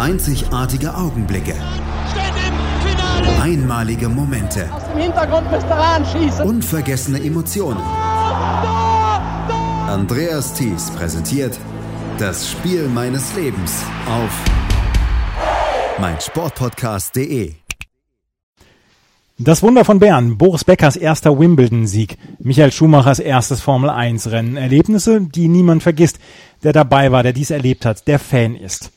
Einzigartige Augenblicke. Einmalige Momente. Aus dem Hintergrund müsst ihr anschießen. Unvergessene Emotionen. Andreas Thies präsentiert das Spiel meines Lebens auf meinsportpodcast.de. Das Wunder von Bern, Boris Beckers erster Wimbledon-Sieg, Michael Schumachers erstes Formel-1-Rennen. Erlebnisse, die niemand vergisst, der dabei war, der dies erlebt hat, der Fan ist.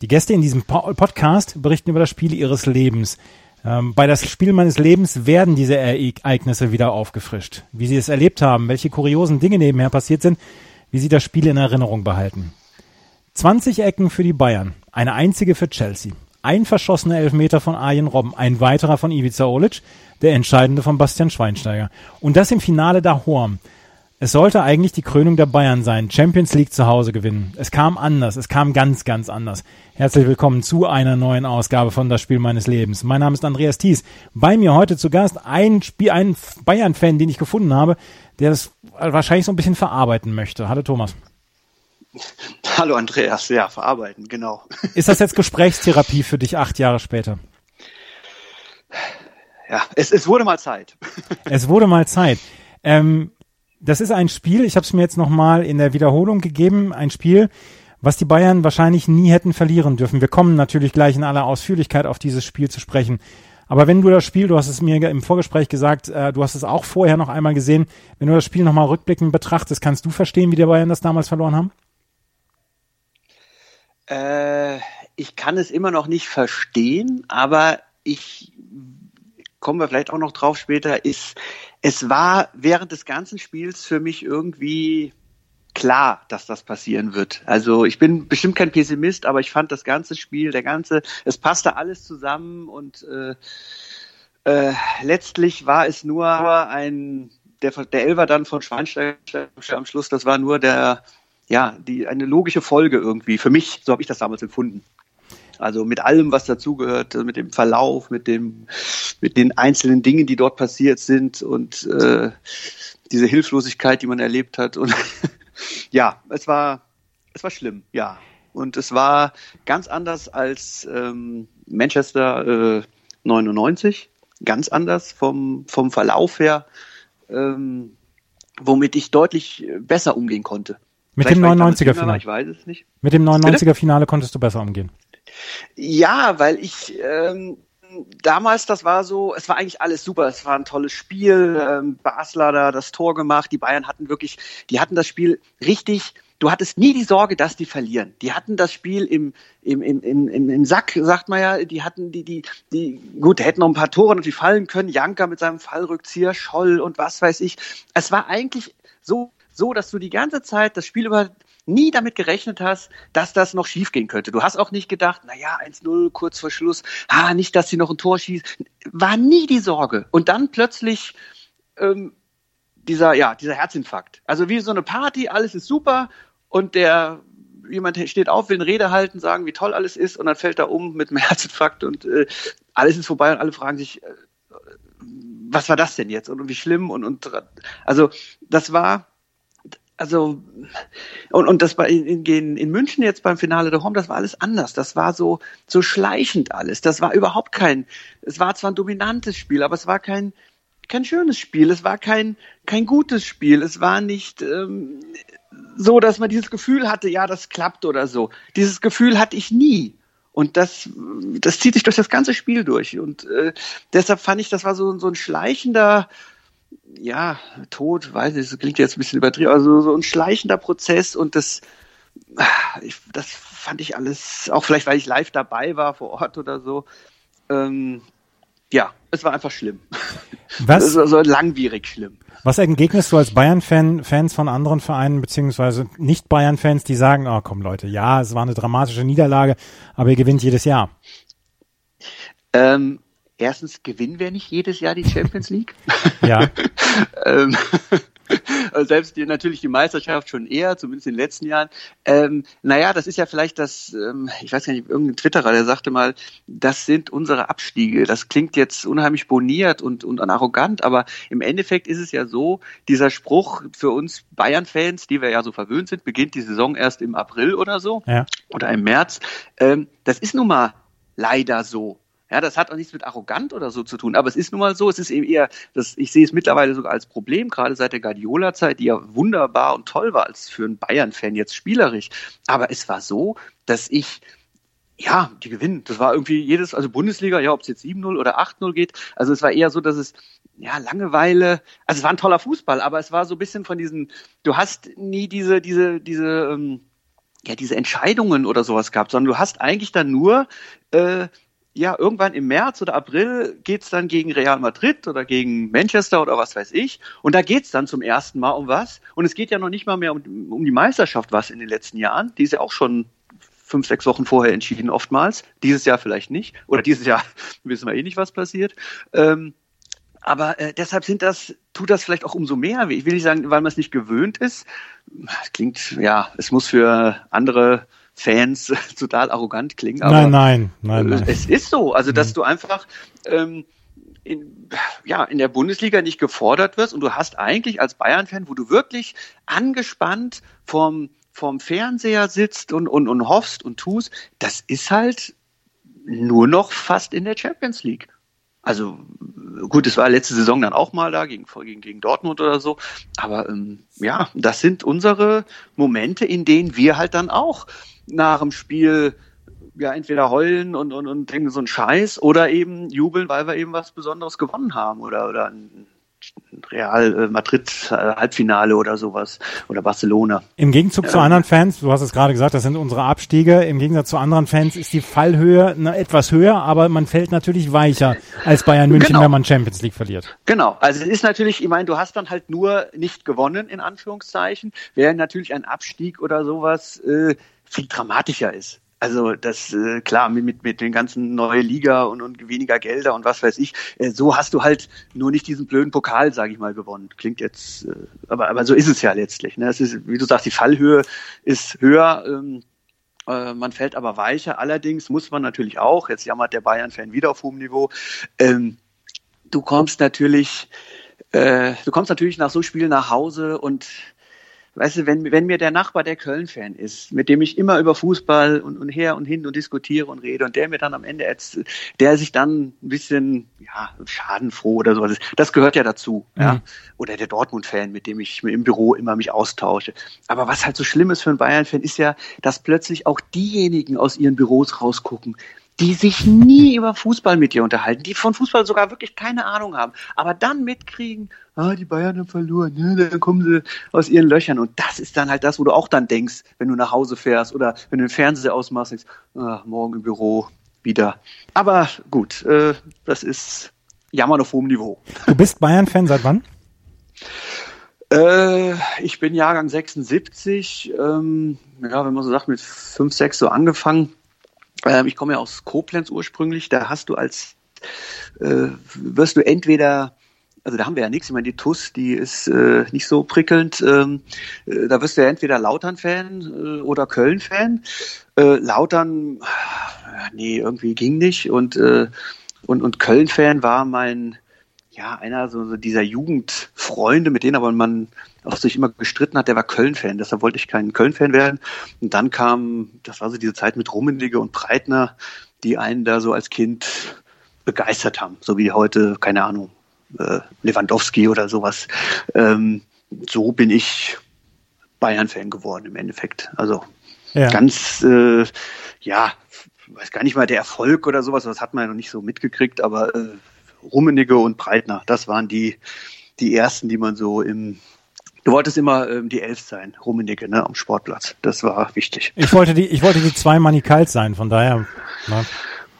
Die Gäste in diesem Podcast berichten über das Spiel ihres Lebens. Ähm, bei das Spiel meines Lebens werden diese Ereignisse wieder aufgefrischt. Wie sie es erlebt haben, welche kuriosen Dinge nebenher passiert sind, wie sie das Spiel in Erinnerung behalten. 20 Ecken für die Bayern, eine einzige für Chelsea. Ein verschossener Elfmeter von Arjen Robben, ein weiterer von Ivica Olic, der entscheidende von Bastian Schweinsteiger. Und das im Finale da Horm. Es sollte eigentlich die Krönung der Bayern sein, Champions League zu Hause gewinnen. Es kam anders, es kam ganz, ganz anders. Herzlich willkommen zu einer neuen Ausgabe von Das Spiel meines Lebens. Mein Name ist Andreas Thies. Bei mir heute zu Gast ein Spiel, ein Bayern-Fan, den ich gefunden habe, der das wahrscheinlich so ein bisschen verarbeiten möchte. Hallo Thomas. Hallo Andreas, ja, verarbeiten, genau. Ist das jetzt Gesprächstherapie für dich acht Jahre später? Ja, es, es wurde mal Zeit. Es wurde mal Zeit. Ähm, das ist ein Spiel, ich habe es mir jetzt nochmal in der Wiederholung gegeben, ein Spiel, was die Bayern wahrscheinlich nie hätten verlieren dürfen. Wir kommen natürlich gleich in aller Ausführlichkeit auf dieses Spiel zu sprechen. Aber wenn du das Spiel, du hast es mir im Vorgespräch gesagt, äh, du hast es auch vorher noch einmal gesehen, wenn du das Spiel nochmal rückblickend betrachtest, kannst du verstehen, wie die Bayern das damals verloren haben? Äh, ich kann es immer noch nicht verstehen, aber ich kommen wir vielleicht auch noch drauf später, ist, es war während des ganzen Spiels für mich irgendwie klar, dass das passieren wird. Also ich bin bestimmt kein Pessimist, aber ich fand das ganze Spiel, der ganze, es passte alles zusammen und äh, äh, letztlich war es nur ein, der, der Elfer dann von Schweinsteiger am Schluss, das war nur der, ja, die, eine logische Folge irgendwie. Für mich, so habe ich das damals empfunden. Also mit allem, was dazugehört, mit dem Verlauf, mit dem, mit den einzelnen Dingen, die dort passiert sind und äh, diese Hilflosigkeit, die man erlebt hat. Und ja, es war, es war schlimm, ja. Und es war ganz anders als ähm, Manchester äh, 99, ganz anders vom, vom Verlauf her, ähm, womit ich deutlich besser umgehen konnte. Mit dem 99er-Finale? Ich weiß es nicht. Mit dem 99er-Finale konntest du besser umgehen. Ja, weil ich ähm, damals, das war so, es war eigentlich alles super. Es war ein tolles Spiel. Ähm, Basler da das Tor gemacht. Die Bayern hatten wirklich, die hatten das Spiel richtig. Du hattest nie die Sorge, dass die verlieren. Die hatten das Spiel im, im, im, im, im Sack, sagt man ja. Die hatten die, die, die, gut, hätten noch ein paar Tore natürlich fallen können. Janka mit seinem Fallrückzieher, Scholl und was weiß ich. Es war eigentlich so, so, dass du die ganze Zeit das Spiel über nie damit gerechnet hast, dass das noch schiefgehen könnte. Du hast auch nicht gedacht, na ja, 1-0 kurz vor Schluss, ah, nicht, dass sie noch ein Tor schießt. War nie die Sorge. Und dann plötzlich ähm, dieser, ja, dieser Herzinfarkt. Also wie so eine Party, alles ist super und der jemand steht auf, will eine Rede halten, sagen, wie toll alles ist und dann fällt er um mit einem Herzinfarkt und äh, alles ist vorbei und alle fragen sich, äh, was war das denn jetzt und wie schlimm und, und also das war also und, und das bei in, in, in München jetzt beim Finale der Home, das war alles anders. Das war so so schleichend alles. Das war überhaupt kein. Es war zwar ein dominantes Spiel, aber es war kein kein schönes Spiel. Es war kein kein gutes Spiel. Es war nicht ähm, so, dass man dieses Gefühl hatte, ja, das klappt oder so. Dieses Gefühl hatte ich nie. Und das, das zieht sich durch das ganze Spiel durch. Und äh, deshalb fand ich, das war so, so ein schleichender, ja, Tod, weiß ich, das klingt jetzt ein bisschen übertrieben, also so ein schleichender Prozess und das, ich, das fand ich alles, auch vielleicht, weil ich live dabei war vor Ort oder so, ähm, ja, es war einfach schlimm. Was? Es war so langwierig schlimm. Was entgegnest du als Bayern-Fan, Fans von anderen Vereinen, beziehungsweise nicht Bayern-Fans, die sagen, oh komm Leute, ja, es war eine dramatische Niederlage, aber ihr gewinnt jedes Jahr? Ähm, erstens gewinnen wir nicht jedes Jahr die Champions League. Ja. ähm, selbst die, natürlich die Meisterschaft schon eher, zumindest in den letzten Jahren. Ähm, naja, das ist ja vielleicht das, ähm, ich weiß gar nicht, irgendein Twitterer, der sagte mal, das sind unsere Abstiege. Das klingt jetzt unheimlich boniert und, und arrogant, aber im Endeffekt ist es ja so, dieser Spruch für uns Bayern-Fans, die wir ja so verwöhnt sind, beginnt die Saison erst im April oder so Ja. oder im März. Ähm, das ist nun mal leider so. Ja, das hat auch nichts mit arrogant oder so zu tun, aber es ist nun mal so, es ist eben eher, das, ich sehe es mittlerweile sogar als Problem, gerade seit der Guardiola-Zeit, die ja wunderbar und toll war als für einen Bayern-Fan jetzt spielerisch. Aber es war so, dass ich ja, die gewinnen. Das war irgendwie jedes, also Bundesliga, ja, ob es jetzt 7-0 oder 8-0 geht. Also es war eher so, dass es, ja, Langeweile, also es war ein toller Fußball, aber es war so ein bisschen von diesen, du hast nie diese, diese, diese, ähm, ja, diese Entscheidungen oder sowas gehabt, sondern du hast eigentlich dann nur, äh, ja, irgendwann im März oder April geht's dann gegen Real Madrid oder gegen Manchester oder was weiß ich. Und da geht's dann zum ersten Mal um was. Und es geht ja noch nicht mal mehr um, um die Meisterschaft was in den letzten Jahren. Die ist ja auch schon fünf, sechs Wochen vorher entschieden oftmals. Dieses Jahr vielleicht nicht. Oder dieses Jahr wissen wir eh nicht, was passiert. Ähm, aber äh, deshalb sind das, tut das vielleicht auch umso mehr. Ich will nicht sagen, weil man es nicht gewöhnt ist. Klingt, ja, es muss für andere Fans total arrogant klingen. Aber nein, nein, nein, nein. es ist so. Also, dass du einfach ähm, in, ja, in der Bundesliga nicht gefordert wirst und du hast eigentlich als Bayern-Fan, wo du wirklich angespannt vom, vom Fernseher sitzt und, und, und hoffst und tust, das ist halt nur noch fast in der Champions League. Also gut, es war letzte Saison dann auch mal da gegen, gegen, gegen Dortmund oder so. Aber ähm, ja, das sind unsere Momente, in denen wir halt dann auch nach dem Spiel ja entweder heulen und, und, und denken so einen Scheiß oder eben jubeln, weil wir eben was Besonderes gewonnen haben oder, oder ein Real äh, Madrid äh, Halbfinale oder sowas oder Barcelona. Im Gegenzug zu anderen Fans, du hast es gerade gesagt, das sind unsere Abstiege. Im Gegensatz zu anderen Fans ist die Fallhöhe etwas höher, aber man fällt natürlich weicher als Bayern München, Genau. wenn man Champions League verliert. Genau, also es ist natürlich, ich meine, du hast dann halt nur nicht gewonnen, in Anführungszeichen, während natürlich ein Abstieg oder sowas äh, viel dramatischer ist. Also das, äh, klar, mit, mit, mit den ganzen neue Liga und, und weniger Gelder und was weiß ich, äh, so hast du halt nur nicht diesen blöden Pokal, sage ich mal, gewonnen. Klingt jetzt, äh, aber, aber so ist es ja letztlich. Ne? Es ist, wie du sagst, die Fallhöhe ist höher. Ähm, äh, man fällt aber weicher. Allerdings muss man natürlich auch, jetzt jammert der Bayern-Fan wieder auf hohem Niveau, ähm, du kommst natürlich, äh, du kommst natürlich nach so Spielen nach Hause und weißt du, wenn, wenn mir der Nachbar der Köln-Fan ist, mit dem ich immer über Fußball und, und her und hin und diskutiere und rede und der mir dann am Ende jetzt, der sich dann ein bisschen, ja, schadenfroh oder sowas, das gehört ja dazu, ja. Mhm. Oder der Dortmund-Fan, mit dem ich im Büro immer mich austausche. Aber was halt so schlimm ist für einen Bayern-Fan, ist ja, dass plötzlich auch diejenigen aus ihren Büros rausgucken, die sich nie über Fußball mit dir unterhalten, die von Fußball sogar wirklich keine Ahnung haben, aber dann mitkriegen, ah, die Bayern haben verloren, ne, dann kommen sie aus ihren Löchern. Und das ist dann halt das, wo du auch dann denkst, wenn du nach Hause fährst oder wenn du den Fernseher ausmachst, denkst, ah, morgen im Büro wieder. Aber gut, äh, das ist Jammern auf hohem Niveau. Du bist Bayern-Fan seit wann? Äh, ich bin Jahrgang 76, ähm, ja, wenn man so sagt, mit 5, 6 so angefangen. Ähm, ich komme ja aus Koblenz ursprünglich, da hast du als, äh, wirst du entweder, also da haben wir ja nichts, ich meine, die TUS, die ist äh, nicht so prickelnd, ähm, äh, da wirst du ja entweder Lautern-Fan äh, oder Köln-Fan. Äh, Lautern, äh, nee, irgendwie ging nicht. Und, äh, und, und Köln-Fan war mein, ja, einer so, so dieser Jugendfreunde, mit denen aber man auch sich immer gestritten hat, der war Köln-Fan. Deshalb wollte ich kein Köln-Fan werden. Und dann kam, das war so diese Zeit mit Rummenigge und Breitner, die einen da so als Kind begeistert haben. So wie heute, keine Ahnung, äh, Lewandowski oder sowas. Ähm, so bin ich Bayern-Fan geworden im Endeffekt. Also Ja. ganz, äh, ja, weiß gar nicht mal der Erfolg oder sowas, das hat man ja noch nicht so mitgekriegt, aber äh, Rummenigge und Breitner, das waren die, die ersten, die man so im Du wolltest immer ähm, die Elf sein, Rummenigge, ne, am Sportplatz. Das war wichtig. Ich wollte die, ich wollte die zwei Manikalt sein, von daher. Na,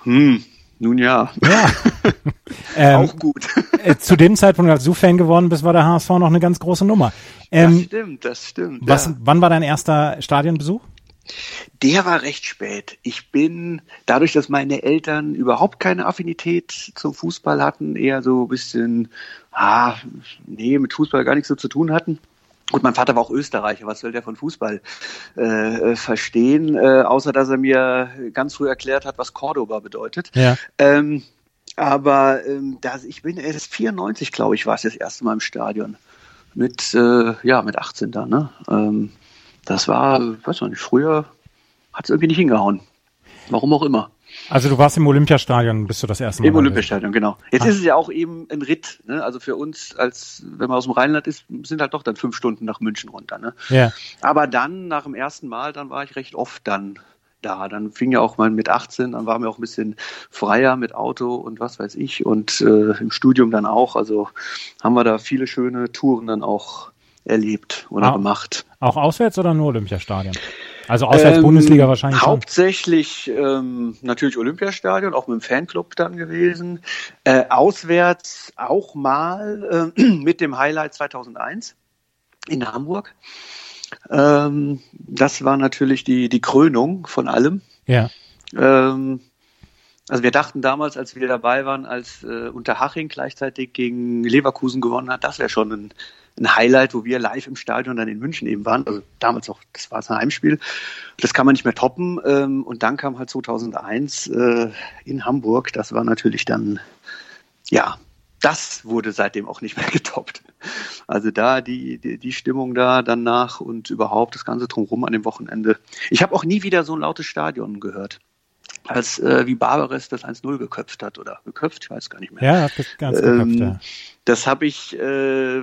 Hm, nun ja, ja. ähm, auch gut. äh, zu dem Zeitpunkt, als du Fan geworden bist, war der HSV noch eine ganz große Nummer. das Ähm, stimmt, das stimmt. was, ja. Wann war dein erster Stadionbesuch? Der war recht spät. Ich bin, dadurch, dass meine Eltern überhaupt keine Affinität zum Fußball hatten, eher so ein bisschen, ah, nee, mit Fußball gar nichts so zu tun hatten, Gut, mein Vater war auch Österreicher, was soll der von Fußball äh, verstehen, äh, außer dass er mir ganz früh erklärt hat, was Cordoba bedeutet. Ja. Ähm, aber ähm, das, ich bin erst 94, glaube ich, war es das erste Mal im Stadion. Mit, äh, ja, mit 18 dann, ne? Ähm, das war, weiß noch nicht, früher hat es irgendwie nicht hingehauen. Warum auch immer. Also du warst im Olympiastadion, bist du das erste Mal? Im Olympiastadion, genau. Jetzt ah. ist es ja auch eben ein Ritt. Ne? Also für uns, als wenn man aus dem Rheinland ist, sind halt doch dann fünf Stunden nach München runter. Ne? Ja. Aber dann, nach dem ersten Mal, dann war ich recht oft dann da. Dann fing ja auch mal mit 18, dann waren wir auch ein bisschen freier mit Auto und was weiß ich und äh, im Studium dann auch. Also haben wir da viele schöne Touren dann auch erlebt oder ah, gemacht. Auch auswärts oder nur Olympiastadion? Also auswärts ähm, Bundesliga wahrscheinlich. Hauptsächlich ähm, natürlich Olympiastadion, auch mit dem Fanclub dann gewesen. Äh, auswärts auch mal äh, mit dem Highlight 2001 in Hamburg. Ähm, das war natürlich die, die Krönung von allem. Ja. Ähm, also wir dachten damals, als wir dabei waren, als äh, Unterhaching gleichzeitig gegen Leverkusen gewonnen hat, das wäre schon ein, ein Highlight, wo wir live im Stadion dann in München eben waren. Also damals auch, das war ein Heimspiel. Das kann man nicht mehr toppen. Ähm, und dann kam halt 2001 äh, in Hamburg. Das war natürlich dann, ja, das wurde seitdem auch nicht mehr getoppt. Also da die, die, die Stimmung da danach und überhaupt das ganze drumherum an dem Wochenende. Ich habe auch nie wieder so ein lautes Stadion gehört als äh, wie Barbares das 1-0 geköpft hat oder geköpft, ich weiß gar nicht mehr. Ja, hat das ganz ähm, geköpft, ja. Das habe ich, äh,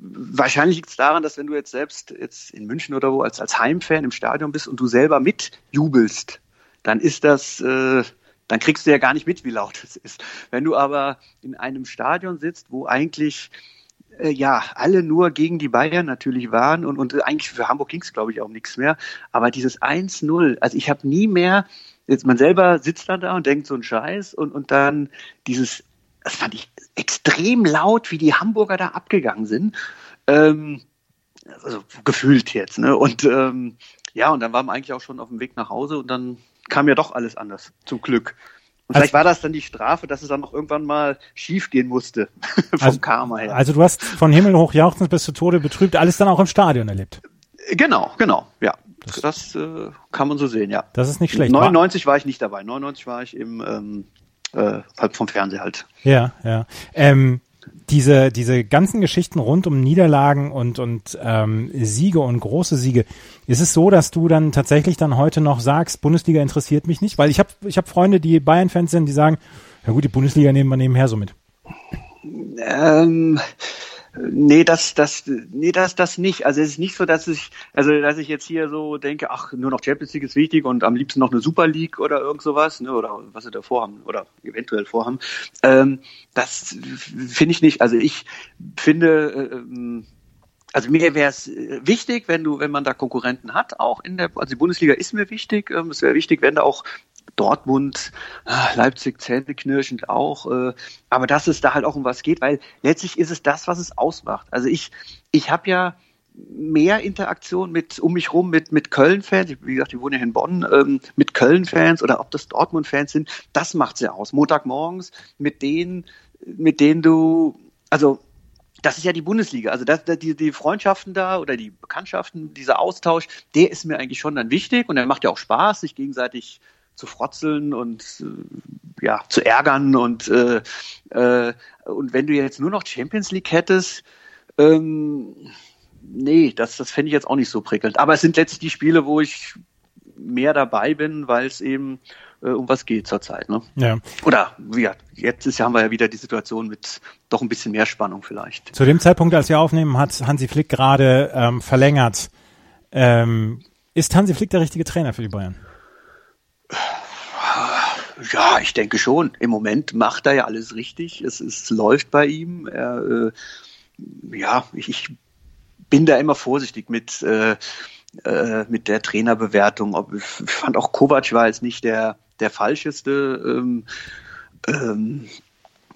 wahrscheinlich liegt es daran, dass wenn du jetzt selbst jetzt in München oder wo als, als Heimfan im Stadion bist und du selber mitjubelst, dann ist das, äh, dann kriegst du ja gar nicht mit, wie laut es ist. Wenn du aber in einem Stadion sitzt, wo eigentlich äh, ja, alle nur gegen die Bayern natürlich waren und, und eigentlich für Hamburg ging es, glaube ich, auch nichts mehr. Aber dieses 1-0, also ich habe nie mehr jetzt man selber sitzt dann da und denkt so einen Scheiß und, und dann dieses, das fand ich extrem laut, wie die Hamburger da abgegangen sind. Ähm, also gefühlt jetzt, ne? Und ähm, ja, und dann waren wir eigentlich auch schon auf dem Weg nach Hause und dann kam ja doch alles anders, zum Glück. Und vielleicht war das dann die Strafe, dass es dann noch irgendwann mal schief gehen musste, vom also, Karma her. Also du hast von Himmel hoch jauchzend bis zu Tode betrübt, alles dann auch im Stadion erlebt. Genau, genau, ja. Das, das äh, kann man so sehen, ja. Das ist nicht schlecht. 99 war ich nicht dabei. 99 war ich im ähm, äh, halt vom Fernseher halt. Ja, ja. Ähm, diese, diese ganzen Geschichten rund um Niederlagen und, und ähm, Siege und große Siege, ist es so, dass du dann tatsächlich dann heute noch sagst, Bundesliga interessiert mich nicht? Weil ich habe ich hab Freunde, die Bayern-Fans sind, die sagen, ja gut, die Bundesliga nehmen wir nebenher so mit. Ähm, Nee, das, das, nee, das, das nicht. Also es ist nicht so, dass ich, also dass ich jetzt hier so denke, ach, nur noch Champions League ist wichtig und am liebsten noch eine Super League oder irgend sowas, ne, oder was sie da vorhaben oder eventuell vorhaben. Ähm, das finde ich nicht. Also ich finde, ähm, also mir wäre es wichtig, wenn du, wenn man da Konkurrenten hat, auch in der, also die Bundesliga ist mir wichtig. Ähm, es wäre wichtig, wenn da auch Dortmund, ah, Leipzig zähneknirschend auch. Äh, aber dass es da halt auch um was geht, weil letztlich ist es das, was es ausmacht. Also ich, ich habe ja mehr Interaktion mit um mich rum mit mit Köln-Fans, wie gesagt, die wohnen ja in Bonn, ähm, mit Köln-Fans oder ob das Dortmund-Fans sind, das macht's ja aus. Montagmorgens mit denen, mit denen du, also das ist ja die Bundesliga. Also das, die, die Freundschaften da oder die Bekanntschaften, dieser Austausch, der ist mir eigentlich schon dann wichtig und der macht ja auch Spaß, sich gegenseitig zu frotzeln und äh, ja zu ärgern und äh, äh, und wenn du jetzt nur noch Champions League hättest, ähm, nee, das das fände ich jetzt auch nicht so prickelnd. Aber es sind letztlich die Spiele, wo ich mehr dabei bin, weil es eben äh, um was geht zurzeit. Ne? Ja. Oder ja, jetzt ist, haben wir ja wieder die Situation mit doch ein bisschen mehr Spannung vielleicht. Zu dem Zeitpunkt, als wir aufnehmen, hat Hansi Flick gerade ähm, verlängert. Ähm, ist Hansi Flick der richtige Trainer für die Bayern? Ja, ich denke schon. Im Moment macht er ja alles richtig. Es, es läuft bei ihm. Er, äh, ja, ich, ich, bin da immer vorsichtig mit, äh, äh, mit der Trainerbewertung. Ich fand auch Kovac war jetzt nicht der, der falscheste. Ähm, ähm,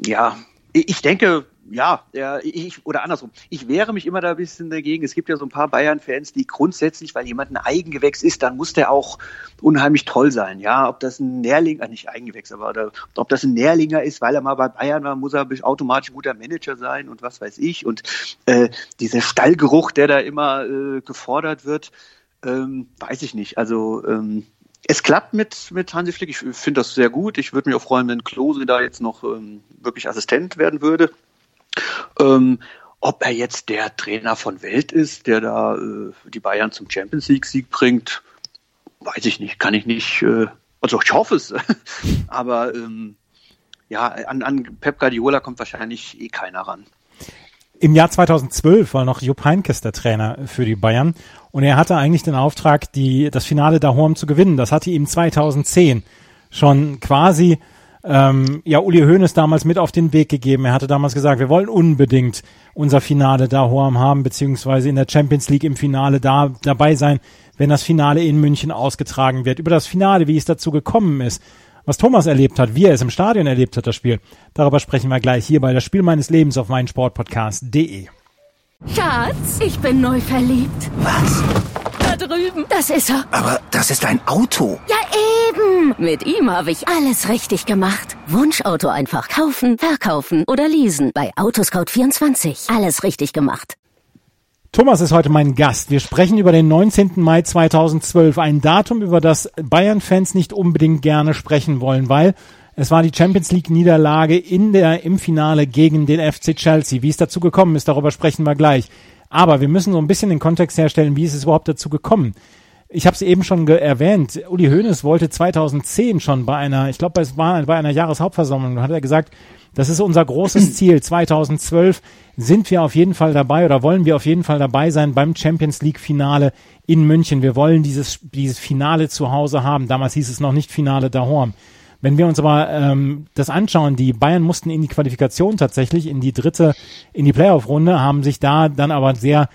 ja, ich denke, ja, ich, oder andersrum, ich wehre mich immer da ein bisschen dagegen. Es gibt ja so ein paar Bayern-Fans, die grundsätzlich, weil jemand ein Eigengewächs ist, dann muss der auch unheimlich toll sein. Ja, ob das ein Nährling, äh, nicht Eigengewächs, aber oder, ob das ein Nährlinger ist, weil er mal bei Bayern war, muss er automatisch ein guter Manager sein und was weiß ich. Und äh, dieser Stallgeruch, der da immer äh, gefordert wird, ähm, weiß ich nicht. Also ähm, es klappt mit, mit Hansi Flick. Ich finde das sehr gut. Ich würde mich auch freuen, wenn Klose da jetzt noch ähm, wirklich Assistent werden würde. Ähm, ob er jetzt der Trainer von Welt ist, der da äh, die Bayern zum Champions League-Sieg bringt, weiß ich nicht. Kann ich nicht. Äh, also ich hoffe es. Aber ähm, ja, an, an Pep Guardiola kommt wahrscheinlich eh keiner ran. Im Jahr 2012 war noch Jupp Heynckes der Trainer für die Bayern und er hatte eigentlich den Auftrag, die, das Finale Dahorm zu gewinnen. Das hatte ihm 2010 schon quasi ähm, ja Uli Hoeneß damals mit auf den Weg gegeben. Er hatte damals gesagt, wir wollen unbedingt unser Finale Dahorm haben, beziehungsweise in der Champions League im Finale da dabei sein, wenn das Finale in München ausgetragen wird. Über das Finale, wie es dazu gekommen ist, was Thomas erlebt hat, wie er es im Stadion erlebt hat, das Spiel, darüber sprechen wir gleich hier bei das Spiel meines Lebens auf meinen Sportpodcast.de. Schatz, ich bin neu verliebt. Was? Da drüben. Das ist er. Aber das ist ein Auto. Ja, eben. Mit ihm habe ich alles richtig gemacht. Wunschauto einfach kaufen, verkaufen oder leasen. Bei Autoscout24. Alles richtig gemacht. Thomas ist heute mein Gast. Wir sprechen über den 19. Mai 2012, ein Datum, über das Bayern-Fans nicht unbedingt gerne sprechen wollen, weil es war die Champions League Niederlage in der, im Finale gegen den FC Chelsea. Wie es dazu gekommen ist, darüber sprechen wir gleich. Aber wir müssen so ein bisschen den Kontext herstellen, wie ist es überhaupt dazu gekommen? Ich habe es eben schon erwähnt, Uli Hoeneß wollte 2010 schon bei einer, ich glaube, es war bei einer Jahreshauptversammlung, hat er gesagt, das ist unser großes Ziel. 2012 sind wir auf jeden Fall dabei oder wollen wir auf jeden Fall dabei sein beim Champions League Finale in München. Wir wollen dieses, dieses Finale zu Hause haben. Damals hieß es noch nicht Finale Dahorm. Wenn wir uns aber ähm, das anschauen, die Bayern mussten in die Qualifikation tatsächlich, in die dritte, in die Playoff-Runde, haben sich da dann aber sehr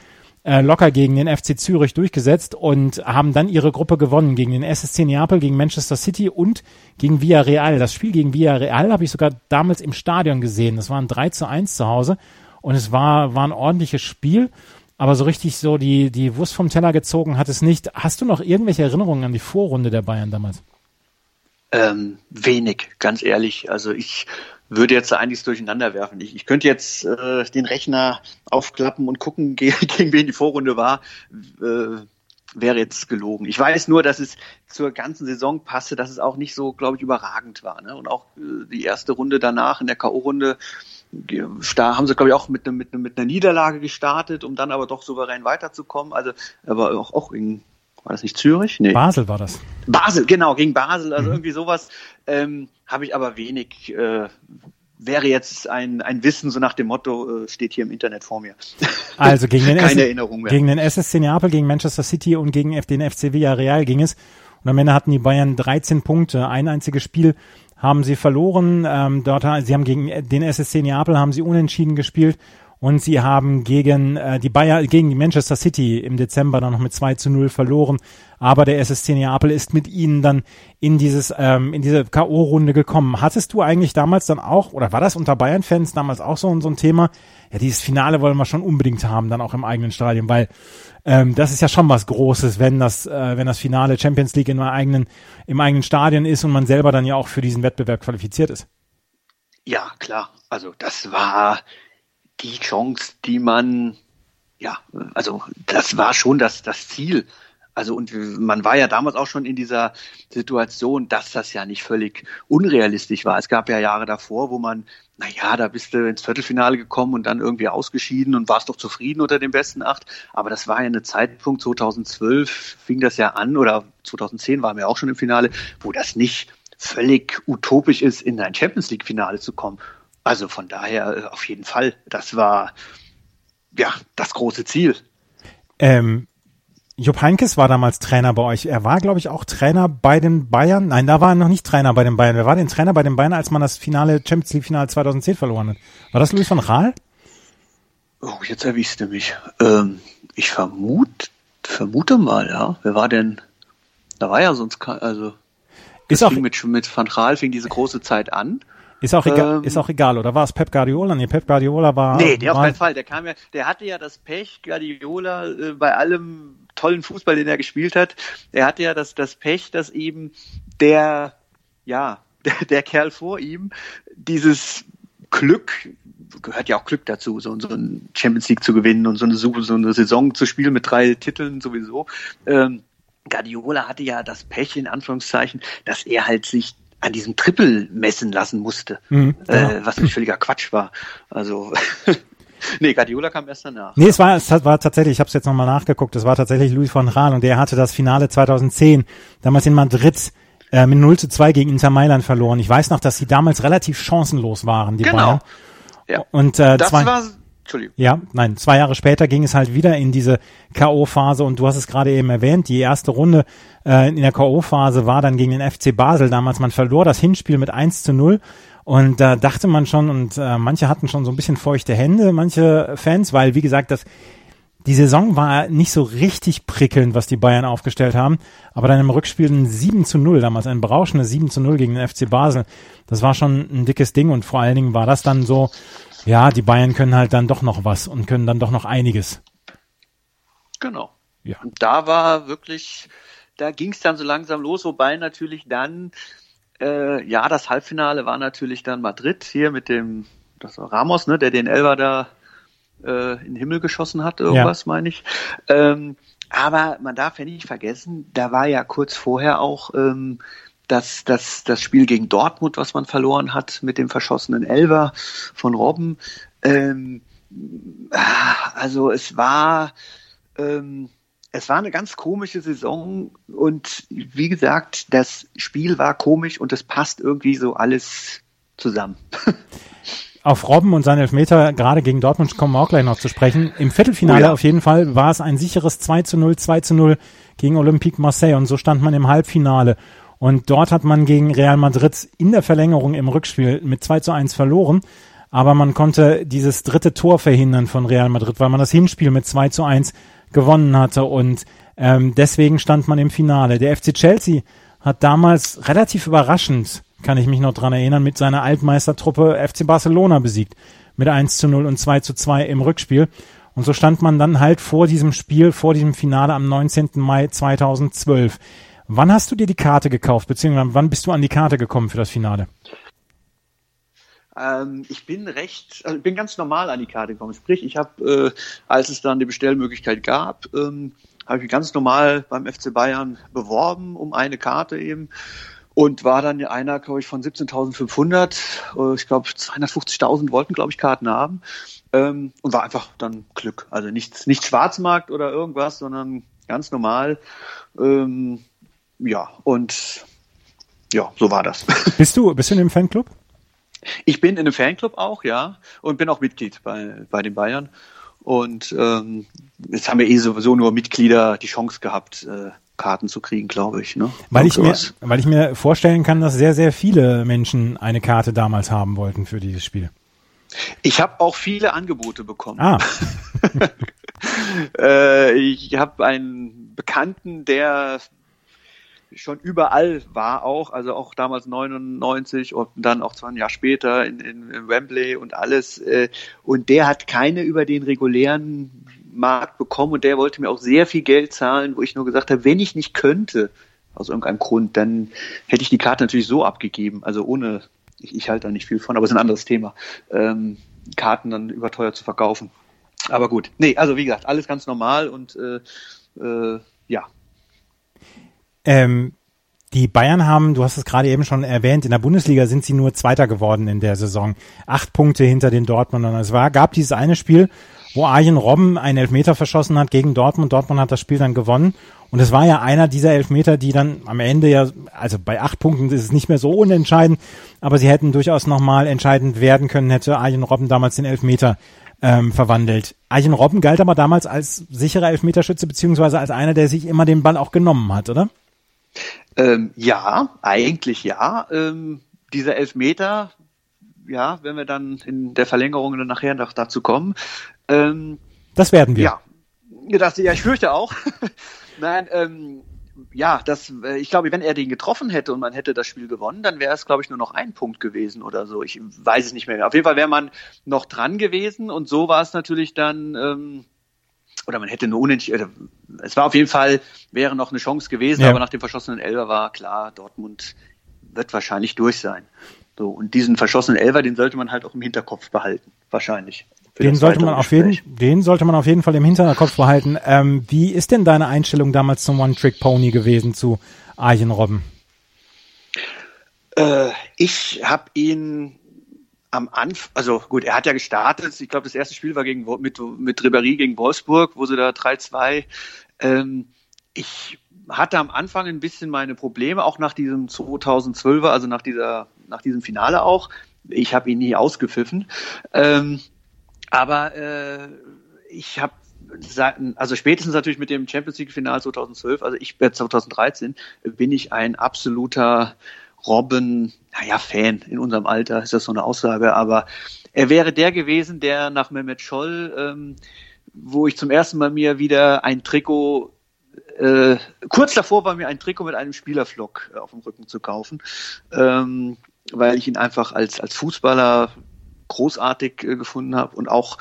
äh, locker gegen den FC Zürich durchgesetzt und haben dann ihre Gruppe gewonnen gegen den SSC Neapel, gegen Manchester City und gegen Villarreal. Das Spiel gegen Villarreal habe ich sogar damals im Stadion gesehen. Das war ein 3 zu 1 zu Hause und es war, war ein ordentliches Spiel. Aber so richtig so die, die Wurst vom Teller gezogen hat es nicht. Hast du noch irgendwelche Erinnerungen an die Vorrunde der Bayern damals? Ähm, wenig, ganz ehrlich. Also ich würde jetzt einiges durcheinander werfen. Ich, ich könnte jetzt äh, den Rechner aufklappen und gucken, gegen wen die Vorrunde war. Äh, wäre jetzt gelogen. Ich weiß nur, dass es zur ganzen Saison passte, dass es auch nicht so, glaube ich, überragend war. Ne? Und auch äh, die erste Runde danach in der K.O.-Runde da haben sie, glaube ich, auch mit, ne, mit, ne, mit einer Niederlage gestartet, um dann aber doch souverän weiterzukommen. Also, aber auch, auch in, war das nicht Zürich? Nee. Basel war das. Basel, genau, gegen Basel, also mhm. irgendwie sowas. Ähm, Habe ich aber wenig, äh, wäre jetzt ein, ein Wissen, so nach dem Motto, äh, steht hier im Internet vor mir. Also gegen den, Keine Erinnerung mehr. gegen den SSC Neapel, gegen Manchester City und gegen den FC Villarreal ging es. Und am Ende hatten die Bayern 13 Punkte, ein einziges Spiel haben sie verloren. Ähm, dort, sie haben gegen den SSC Neapel haben sie unentschieden gespielt und sie haben gegen äh, die Bayer, gegen die Manchester City im Dezember dann noch mit 2 zu 0 verloren. Aber der SSC Neapel ist mit ihnen dann in dieses, ähm, in diese K.O.-Runde gekommen. Hattest du eigentlich damals dann auch, oder war das unter Bayern-Fans damals auch so, so ein Thema? Ja, dieses Finale wollen wir schon unbedingt haben, dann auch im eigenen Stadion, weil ähm, das ist ja schon was Großes, wenn das, äh, wenn das Finale Champions League in einem eigenen, im eigenen Stadion ist und man selber dann ja auch für diesen Wettbewerb qualifiziert ist. Ja, klar. Also das war die Chance, die man, ja, also das war schon das, das Ziel. Also und man war ja damals auch schon in dieser Situation, dass das ja nicht völlig unrealistisch war. Es gab ja Jahre davor, wo man, na ja, da bist du ins Viertelfinale gekommen und dann irgendwie ausgeschieden und warst doch zufrieden unter den besten acht. Aber das war ja eine Zeitpunkt, 2012 fing das ja an oder 2010 waren wir auch schon im Finale, wo das nicht völlig utopisch ist, in ein Champions League Finale zu kommen. Also von daher äh, auf jeden Fall, das war ja das große Ziel. Ähm, Jupp Heinkes war damals Trainer bei euch. Er war, glaube ich, auch Trainer bei den Bayern. Nein, da war er noch nicht Trainer bei den Bayern. Wer war denn Trainer bei den Bayern, als man das Finale, Champions League Finale 2010 verloren hat? War das Luis van Raal? Oh, jetzt erwies du mich. Ähm, ich vermute, vermute mal, ja. Wer war denn? Da war ja sonst, also, ist auch, mit, mit Van Raal fing diese große Zeit an. Ist auch egal, ähm, ist auch egal, oder war es Pep Guardiola? Nee, Pep Guardiola war. Nee, der auf keinen Fall. Der kam ja, der hatte ja das Pech, Guardiola, äh, bei allem tollen Fußball, den er gespielt hat, er hatte ja das, das Pech, dass eben der, ja, der, der Kerl vor ihm dieses Glück, gehört ja auch Glück dazu, so, so ein Champions League zu gewinnen und so eine, so eine Saison zu spielen mit drei Titeln sowieso. Ähm, Guardiola hatte ja das Pech, in Anführungszeichen, dass er halt sich an diesem Triple messen lassen musste, mhm, äh, genau. äh, was ein völliger Quatsch war. Also Nee, Guardiola kam erst danach. Nee, es war, es war tatsächlich, ich habe es jetzt nochmal nachgeguckt, es war tatsächlich Louis von Gaal und der hatte das Finale 2010, damals in Madrid, äh, mit 0 zu 2 gegen Inter Mailand verloren. Ich weiß noch, dass sie damals relativ chancenlos waren, die genau. Bayern. Ja. Und äh, das zwei, war Entschuldigung. Ja, nein, zwei Jahre später ging es halt wieder in diese K.O.-Phase und du hast es gerade eben erwähnt, die erste Runde äh, in der K.O.-Phase war dann gegen den FC Basel damals. Man verlor das Hinspiel mit 1 zu 0 und da dachte man schon und äh, manche hatten schon so ein bisschen feuchte Hände, manche Fans, weil wie gesagt, das die Saison war nicht so richtig prickelnd, was die Bayern aufgestellt haben, aber dann im Rückspiel ein 7 zu 0, damals ein berauschendes 7 zu 0 gegen den FC Basel. Das war schon ein dickes Ding und vor allen Dingen war das dann so, ja, die Bayern können halt dann doch noch was und können dann doch noch einiges. Genau. Ja. Und da war wirklich, da ging es dann so langsam los, wobei natürlich dann, äh, ja, das Halbfinale war natürlich dann Madrid hier mit dem, das war Ramos, ne, der den Elber da äh, in den Himmel geschossen hat, irgendwas ja. meine ich. Ähm, aber man darf ja nicht vergessen, da war ja kurz vorher auch ähm, das, das, das Spiel gegen Dortmund, was man verloren hat mit dem verschossenen Elver von Robben. Ähm, also es war, ähm, es war eine ganz komische Saison und wie gesagt, das Spiel war komisch und es passt irgendwie so alles zusammen. Auf Robben und seine Elfmeter, gerade gegen Dortmund, kommen wir auch gleich noch zu sprechen. Im Viertelfinale oh ja. auf jeden Fall war es ein sicheres 2 zu 0, 2 zu 0 gegen Olympique Marseille und so stand man im Halbfinale. Und dort hat man gegen Real Madrid in der Verlängerung im Rückspiel mit 2 zu 1 verloren. Aber man konnte dieses dritte Tor verhindern von Real Madrid, weil man das Hinspiel mit 2 zu 1 gewonnen hatte. Und ähm, deswegen stand man im Finale. Der FC Chelsea hat damals relativ überraschend, kann ich mich noch dran erinnern, mit seiner Altmeistertruppe FC Barcelona besiegt. Mit 1 zu 0 und 2 zu 2 im Rückspiel. Und so stand man dann halt vor diesem Spiel, vor diesem Finale am 19. Mai 2012. Wann hast du dir die Karte gekauft, beziehungsweise wann bist du an die Karte gekommen für das Finale? Ähm, ich bin recht, also bin ganz normal an die Karte gekommen. Sprich, ich habe, äh, als es dann die Bestellmöglichkeit gab, ähm, habe ich mich ganz normal beim FC Bayern beworben um eine Karte eben und war dann einer, glaube ich, von 17.500. Äh, ich glaube, 250.000 wollten, glaube ich, Karten haben ähm, und war einfach dann Glück. Also nichts, nicht Schwarzmarkt oder irgendwas, sondern ganz normal. Ähm, ja, und ja, so war das. Bist du, bist du in dem Fanclub? Ich bin in einem Fanclub auch, ja, und bin auch Mitglied bei, bei den Bayern. Und ähm, jetzt haben wir eh sowieso nur Mitglieder die Chance gehabt, äh, Karten zu kriegen, glaube ich. Ne? Weil, ich mir, weil ich mir vorstellen kann, dass sehr, sehr viele Menschen eine Karte damals haben wollten für dieses Spiel. Ich habe auch viele Angebote bekommen. Ah. äh, ich habe einen Bekannten, der schon überall war auch, also auch damals 99 und dann auch zwei Jahre später in, in, in Wembley und alles. Äh, und der hat keine über den regulären Markt bekommen und der wollte mir auch sehr viel Geld zahlen, wo ich nur gesagt habe, wenn ich nicht könnte, aus irgendeinem Grund, dann hätte ich die Karte natürlich so abgegeben, also ohne, ich, ich halte da nicht viel von, aber es ist ein anderes Thema, ähm, Karten dann überteuert zu verkaufen. Aber gut, nee, also wie gesagt, alles ganz normal und äh, äh, ja, ähm, die Bayern haben, du hast es gerade eben schon erwähnt, in der Bundesliga sind sie nur Zweiter geworden in der Saison. Acht Punkte hinter den Dortmundern. Es war, gab dieses eine Spiel, wo Arjen Robben einen Elfmeter verschossen hat gegen Dortmund. Dortmund hat das Spiel dann gewonnen. Und es war ja einer dieser Elfmeter, die dann am Ende ja, also bei acht Punkten ist es nicht mehr so unentscheidend, aber sie hätten durchaus nochmal entscheidend werden können, hätte Arjen Robben damals den Elfmeter ähm, verwandelt. Arjen Robben galt aber damals als sicherer Elfmeterschütze, beziehungsweise als einer, der sich immer den Ball auch genommen hat, oder? Ähm, ja, eigentlich ja. Ähm, dieser Elfmeter, ja, wenn wir dann in der Verlängerung dann nachher noch dazu kommen. Ähm, das werden wir. Ja, das, ja ich fürchte auch. Nein, ähm, ja, das, äh, ich glaube, wenn er den getroffen hätte und man hätte das Spiel gewonnen, dann wäre es, glaube ich, nur noch ein Punkt gewesen oder so. Ich weiß es nicht mehr. Auf jeden Fall wäre man noch dran gewesen und so war es natürlich dann, ähm, oder man hätte nur unentschieden, es war auf jeden Fall, wäre noch eine Chance gewesen, ja. aber nach dem verschossenen Elber war klar, Dortmund wird wahrscheinlich durch sein. So, und diesen verschossenen Elver, den sollte man halt auch im Hinterkopf behalten, wahrscheinlich. Den sollte man auf jeden, den sollte man auf jeden Fall im Hinterkopf behalten. Ähm, wie ist denn deine Einstellung damals zum One-Trick-Pony gewesen zu Arjen Robben? Äh, ich habe ihn am Anfang, also gut, er hat ja gestartet. Ich glaube, das erste Spiel war gegen, mit, mit Ribéry gegen Wolfsburg, wo sie da 3-2. Ähm, ich hatte am Anfang ein bisschen meine Probleme, auch nach diesem 2012er, also nach dieser, nach diesem Finale auch. Ich habe ihn nie ausgepfiffen. Ähm, aber äh, ich habe also spätestens natürlich mit dem Champions League Final 2012, also ich äh, 2013 bin ich ein absoluter Robben, naja, Fan in unserem Alter, ist das so eine Aussage, aber er wäre der gewesen, der nach Mehmet Scholl, ähm, wo ich zum ersten Mal mir wieder ein Trikot äh, kurz davor war mir ein Trikot mit einem Spielerflock äh, auf dem Rücken zu kaufen, ähm, weil ich ihn einfach als, als Fußballer großartig äh, gefunden habe und auch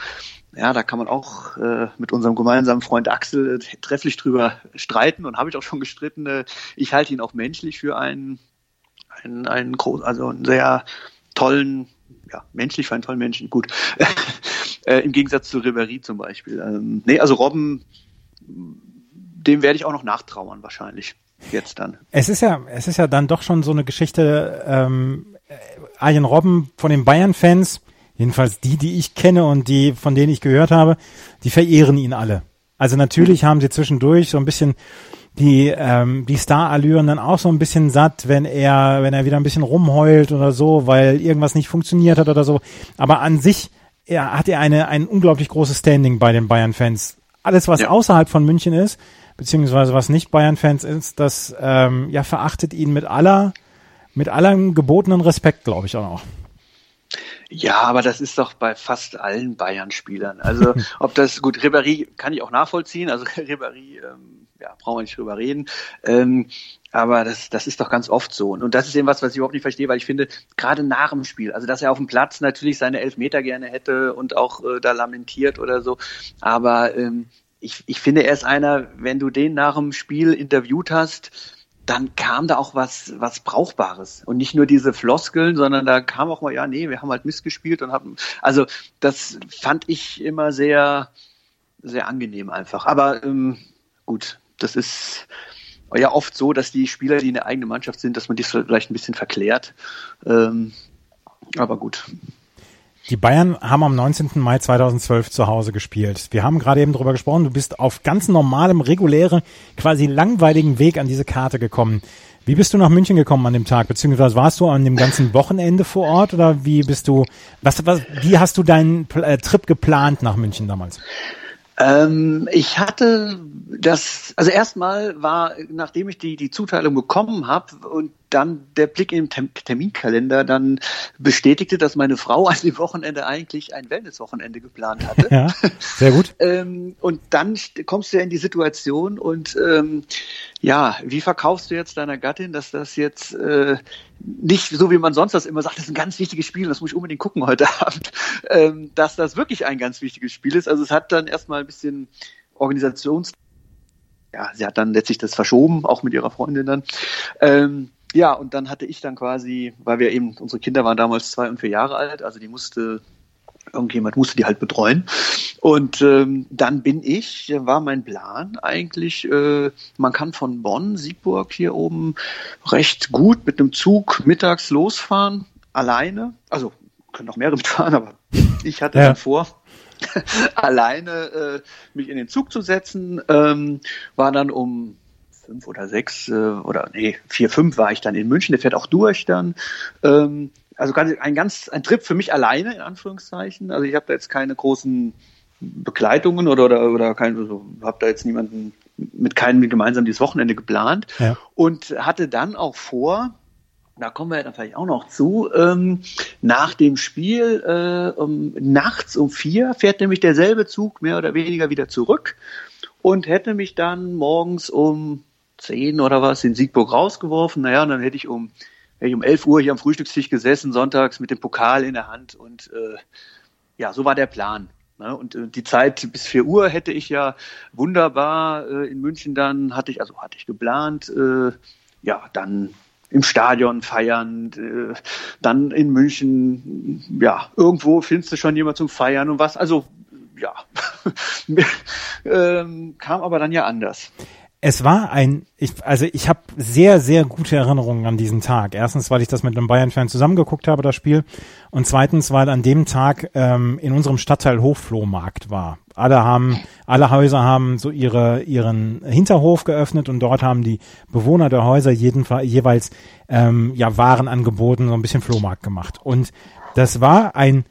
ja, da kann man auch äh, mit unserem gemeinsamen Freund Axel äh, trefflich drüber streiten und habe ich auch schon gestritten. Äh, ich halte ihn auch menschlich für einen, einen, einen groß, also einen sehr tollen, ja, menschlich für einen tollen Menschen. Gut. äh, Im Gegensatz zu Ribéry zum Beispiel. Ähm, nee, also Robben, dem werde ich auch noch nachtrauern wahrscheinlich. Jetzt dann. Es ist ja, es ist ja dann doch schon so eine Geschichte, ähm, Arjen Robben von den Bayern-Fans, Jedenfalls die, die ich kenne und die, von denen ich gehört habe, die verehren ihn alle. Also natürlich haben sie zwischendurch so ein bisschen die, ähm, die Star-Allüren dann auch so ein bisschen satt, wenn er, wenn er wieder ein bisschen rumheult oder so, weil irgendwas nicht funktioniert hat oder so. Aber an sich er, hat er eine, ein unglaublich großes Standing bei den Bayern-Fans. Alles, was ja. außerhalb von München ist, beziehungsweise was nicht Bayern-Fans ist, das ähm, ja verachtet ihn mit aller, mit allem gebotenen Respekt, glaube ich auch noch. Ja, aber das ist doch bei fast allen Bayern-Spielern. Also ob das gut, Ribéry kann ich auch nachvollziehen. Also Ribéry, ähm, ja, brauchen wir nicht drüber reden. Ähm, aber das, das ist doch ganz oft so. Und das ist eben was, was ich überhaupt nicht verstehe, weil ich finde, gerade nach dem Spiel, also dass er auf dem Platz natürlich seine Elfmeter gerne hätte und auch äh, da lamentiert oder so. Aber ähm, ich, ich finde, er ist einer, wenn du den nach dem Spiel interviewt hast, dann kam da auch was, was Brauchbares. Und nicht nur diese Floskeln, sondern da kam auch mal, ja, nee, wir haben halt Mist gespielt und haben, also das fand ich immer sehr, sehr angenehm einfach. Aber ähm, gut, das ist ja oft so, dass die Spieler, die in der eigenen Mannschaft sind, dass man die vielleicht ein bisschen verklärt. Ähm, aber gut. Die Bayern haben am 19. Mai 2012 zu Hause gespielt. Wir haben gerade eben drüber gesprochen, du bist auf ganz normalem, regulären, quasi langweiligen Weg an diese Karte gekommen. Wie bist du nach München gekommen an dem Tag? Beziehungsweise warst du an dem ganzen Wochenende vor Ort oder wie bist du, was, was, wie hast du deinen äh, Trip geplant nach München damals? Ähm, ich hatte das, also erstmal war, nachdem ich die, die Zuteilung bekommen habe und dann der Blick im Terminkalender dann bestätigte, dass meine Frau an dem Wochenende eigentlich ein Wellnesswochenende geplant hatte. Ja, sehr gut. ähm, und dann kommst du ja in die Situation und ähm, ja, wie verkaufst du jetzt deiner Gattin, dass das jetzt äh, nicht so wie man sonst das immer sagt, das ist ein ganz wichtiges Spiel, das muss ich unbedingt gucken heute Abend, ähm, dass das wirklich ein ganz wichtiges Spiel ist. Also es hat dann erstmal ein bisschen Organisations ja, sie hat dann letztlich das verschoben, auch mit ihrer Freundin dann. Ähm, ja, und dann hatte ich dann quasi, weil wir eben, unsere Kinder waren damals zwei und vier Jahre alt, also die musste, irgendjemand musste die halt betreuen. Und ähm, dann bin ich, war mein Plan eigentlich, äh, man kann von Bonn, Siegburg hier oben recht gut mit einem Zug mittags losfahren, alleine. Also können noch mehrere mitfahren, aber ich hatte ja. dann vor, alleine äh, mich in den Zug zu setzen, ähm, war dann um fünf oder sechs äh, oder nee, vier, fünf war ich dann in München, der fährt auch durch dann. Ähm, also ganz, ein ganz ein Trip für mich alleine, in Anführungszeichen. Also ich habe da jetzt keine großen Begleitungen oder oder, oder kein, also habe da jetzt niemanden mit keinem gemeinsam dieses Wochenende geplant ja. und hatte dann auch vor, da kommen wir ja dann vielleicht auch noch zu, ähm, nach dem Spiel äh, um, nachts um vier fährt nämlich derselbe Zug mehr oder weniger wieder zurück und hätte mich dann morgens um zehn oder was in Siegburg rausgeworfen. Naja, und dann hätte ich um, hätte ich um 11 Uhr hier am Frühstückstisch gesessen, sonntags mit dem Pokal in der Hand und äh, ja, so war der Plan. Ne? Und äh, die Zeit bis 4 Uhr hätte ich ja wunderbar äh, in München dann, hatte ich, also hatte ich geplant, äh, ja, dann im Stadion feiern, äh, dann in München, ja, irgendwo findest du schon jemand zum Feiern und was, also ja, ähm, kam aber dann ja anders. Es war ein, ich, also ich habe sehr, sehr gute Erinnerungen an diesen Tag. Erstens, weil ich das mit einem Bayern-Fan zusammengeguckt habe, das Spiel. Und zweitens, weil an dem Tag ähm, in unserem Stadtteil Hochflohmarkt war. Alle haben, alle Häuser haben so ihre, ihren Hinterhof geöffnet und dort haben die Bewohner der Häuser jeden, jeweils ähm, ja Waren angeboten, so ein bisschen Flohmarkt gemacht. Und das war ein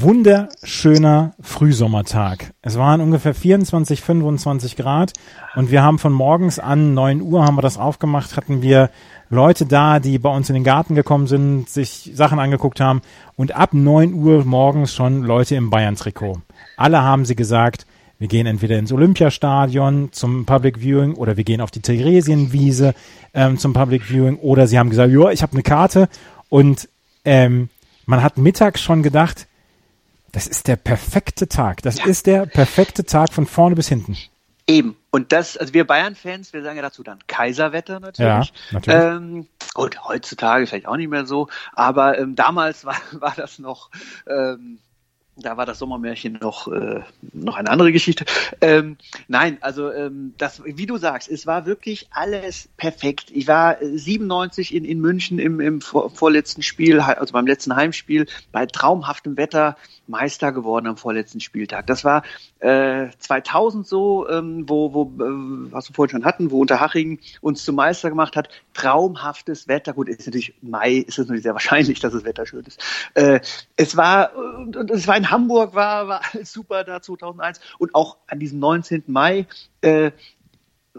wunderschöner Frühsommertag. Es waren ungefähr 24, 25 Grad und wir haben von morgens an 9 Uhr haben wir das aufgemacht, hatten wir Leute da, die bei uns in den Garten gekommen sind, sich Sachen angeguckt haben und ab 9 Uhr morgens schon Leute im Bayern-Trikot. Alle haben sie gesagt, wir gehen entweder ins Olympiastadion zum Public Viewing oder wir gehen auf die Theresienwiese ähm, zum Public Viewing oder sie haben gesagt, ja, ich habe eine Karte und ähm, man hat mittags schon gedacht, das ist der perfekte Tag. Das ja. ist der perfekte Tag von vorne bis hinten. Eben. Und das, also wir Bayern-Fans, wir sagen ja dazu dann Kaiserwetter natürlich. Ja, natürlich. Ähm, gut, heutzutage vielleicht auch nicht mehr so, aber ähm, damals war, war das noch ähm, da war das Sommermärchen noch, äh, noch eine andere Geschichte. Ähm, nein, also ähm, das, wie du sagst, es war wirklich alles perfekt. Ich war 97 in, in München im, im vor, vorletzten Spiel, also beim letzten Heimspiel, bei traumhaftem Wetter Meister geworden am vorletzten Spieltag. Das war äh, 2000 so, ähm, wo, wo äh, was wir vorhin schon hatten, wo Unterhaching uns zum Meister gemacht hat. Traumhaftes Wetter. Gut, ist natürlich Mai, ist es natürlich sehr wahrscheinlich, dass das Wetter schön ist. Äh, es war, und, und es war Hamburg, war, war alles super da 2001 und auch an diesem 19. Mai, äh,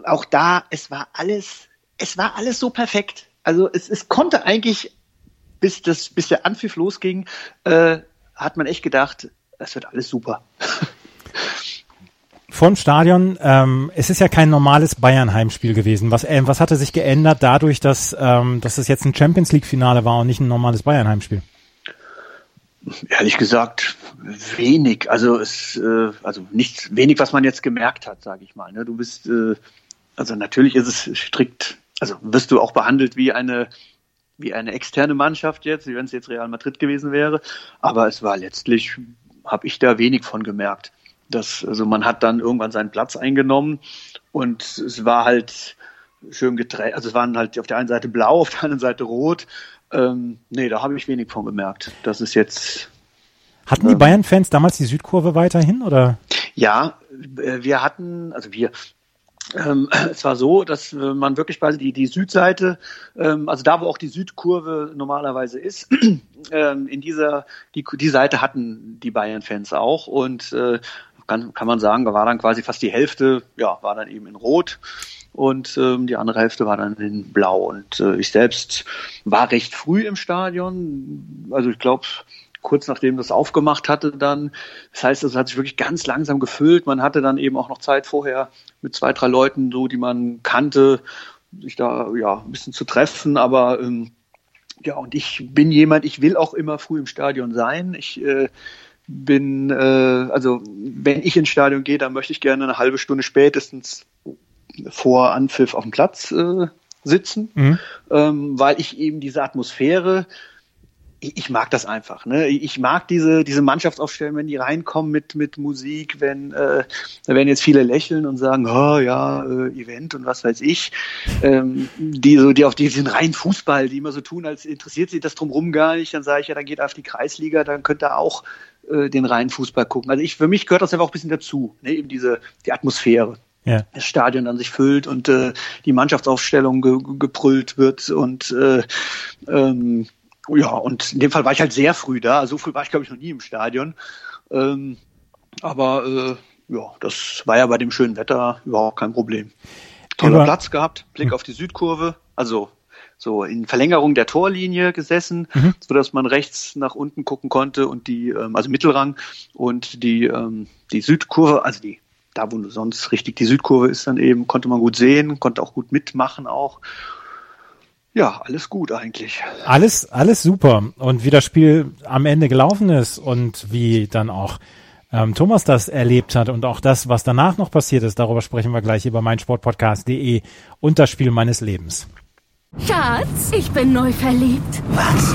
auch da, es war alles, es war alles so perfekt. Also es, es konnte eigentlich bis das, bis der Anpfiff losging, äh, hat man echt gedacht, es wird alles super. Vom Stadion, ähm, es ist ja kein normales Bayern-Heimspiel gewesen. Was, äh, was hatte sich geändert dadurch, dass, ähm, dass es jetzt ein Champions League-Finale war und nicht ein normales Bayern-Heimspiel? Ehrlich gesagt, wenig. Also es, äh, also nicht wenig, was man jetzt gemerkt hat, sage ich mal. Ne? Du bist, äh, also natürlich ist es strikt, also wirst du auch behandelt wie eine wie eine externe Mannschaft jetzt, wie wenn es jetzt Real Madrid gewesen wäre. Aber es war letztlich, habe ich da wenig von gemerkt. Das, also man hat dann irgendwann seinen Platz eingenommen und es war halt schön getrennt. Also es waren halt auf der einen Seite blau, auf der anderen Seite rot. Ähm, nee, da habe ich wenig von gemerkt. Das ist jetzt. Hatten die ähm, Bayern-Fans damals die Südkurve weiterhin oder? Ja, äh, wir hatten, also wir, ähm, es war so, dass äh, man wirklich quasi die, die Südseite, ähm, also da, wo auch die Südkurve normalerweise ist, ähm, in dieser, die, die Seite hatten die Bayern-Fans auch und äh, kann, kann man sagen, war dann quasi fast die Hälfte, ja, war dann eben in Rot und ähm, die andere Hälfte war dann in Blau. Und äh, ich selbst war recht früh im Stadion, also ich glaube kurz nachdem das aufgemacht hatte dann. Das heißt, es hat sich wirklich ganz langsam gefüllt. Man hatte dann eben auch noch Zeit vorher mit zwei, drei Leuten, so die man kannte, sich da ja ein bisschen zu treffen. Aber ähm, ja, und ich bin jemand, ich will auch immer früh im Stadion sein. Ich äh, bin, äh, also wenn ich ins Stadion gehe, dann möchte ich gerne eine halbe Stunde spätestens vor Anpfiff auf dem Platz äh, sitzen, mhm. ähm, weil ich eben diese Atmosphäre ich, ich mag das einfach. Ne? Ich mag diese, diese Mannschaftsaufstellung, wenn die reinkommen mit, mit Musik, wenn äh, da werden jetzt viele lächeln und sagen, oh ja, äh, Event und was weiß ich. Ähm, die so, die auf diesen reinen Fußball, die immer so tun, als interessiert sie das drumherum gar nicht, dann sage ich ja, dann geht auf die Kreisliga, dann könnt ihr auch äh, den reinen Fußball gucken. Also ich, für mich gehört das einfach auch ein bisschen dazu, ne? eben diese, die Atmosphäre. Ja. das Stadion dann sich füllt und äh, die Mannschaftsaufstellung ge gebrüllt wird und äh, ähm, ja, und in dem Fall war ich halt sehr früh da. So früh war ich, glaube ich, noch nie im Stadion. Ähm, aber äh, ja, das war ja bei dem schönen Wetter überhaupt kein Problem. Toller Über Platz gehabt, Blick mhm. auf die Südkurve, also so in Verlängerung der Torlinie gesessen, mhm. so dass man rechts nach unten gucken konnte und die, ähm, also Mittelrang und die, ähm, die Südkurve, also die da, wo du sonst richtig die Südkurve ist, dann eben konnte man gut sehen, konnte auch gut mitmachen auch. Ja, alles gut eigentlich. Alles, alles super. Und wie das Spiel am Ende gelaufen ist und wie dann auch ähm, Thomas das erlebt hat und auch das, was danach noch passiert ist, darüber sprechen wir gleich über meinsportpodcast.de und das Spiel meines Lebens. Schatz, ich bin neu verliebt. Was?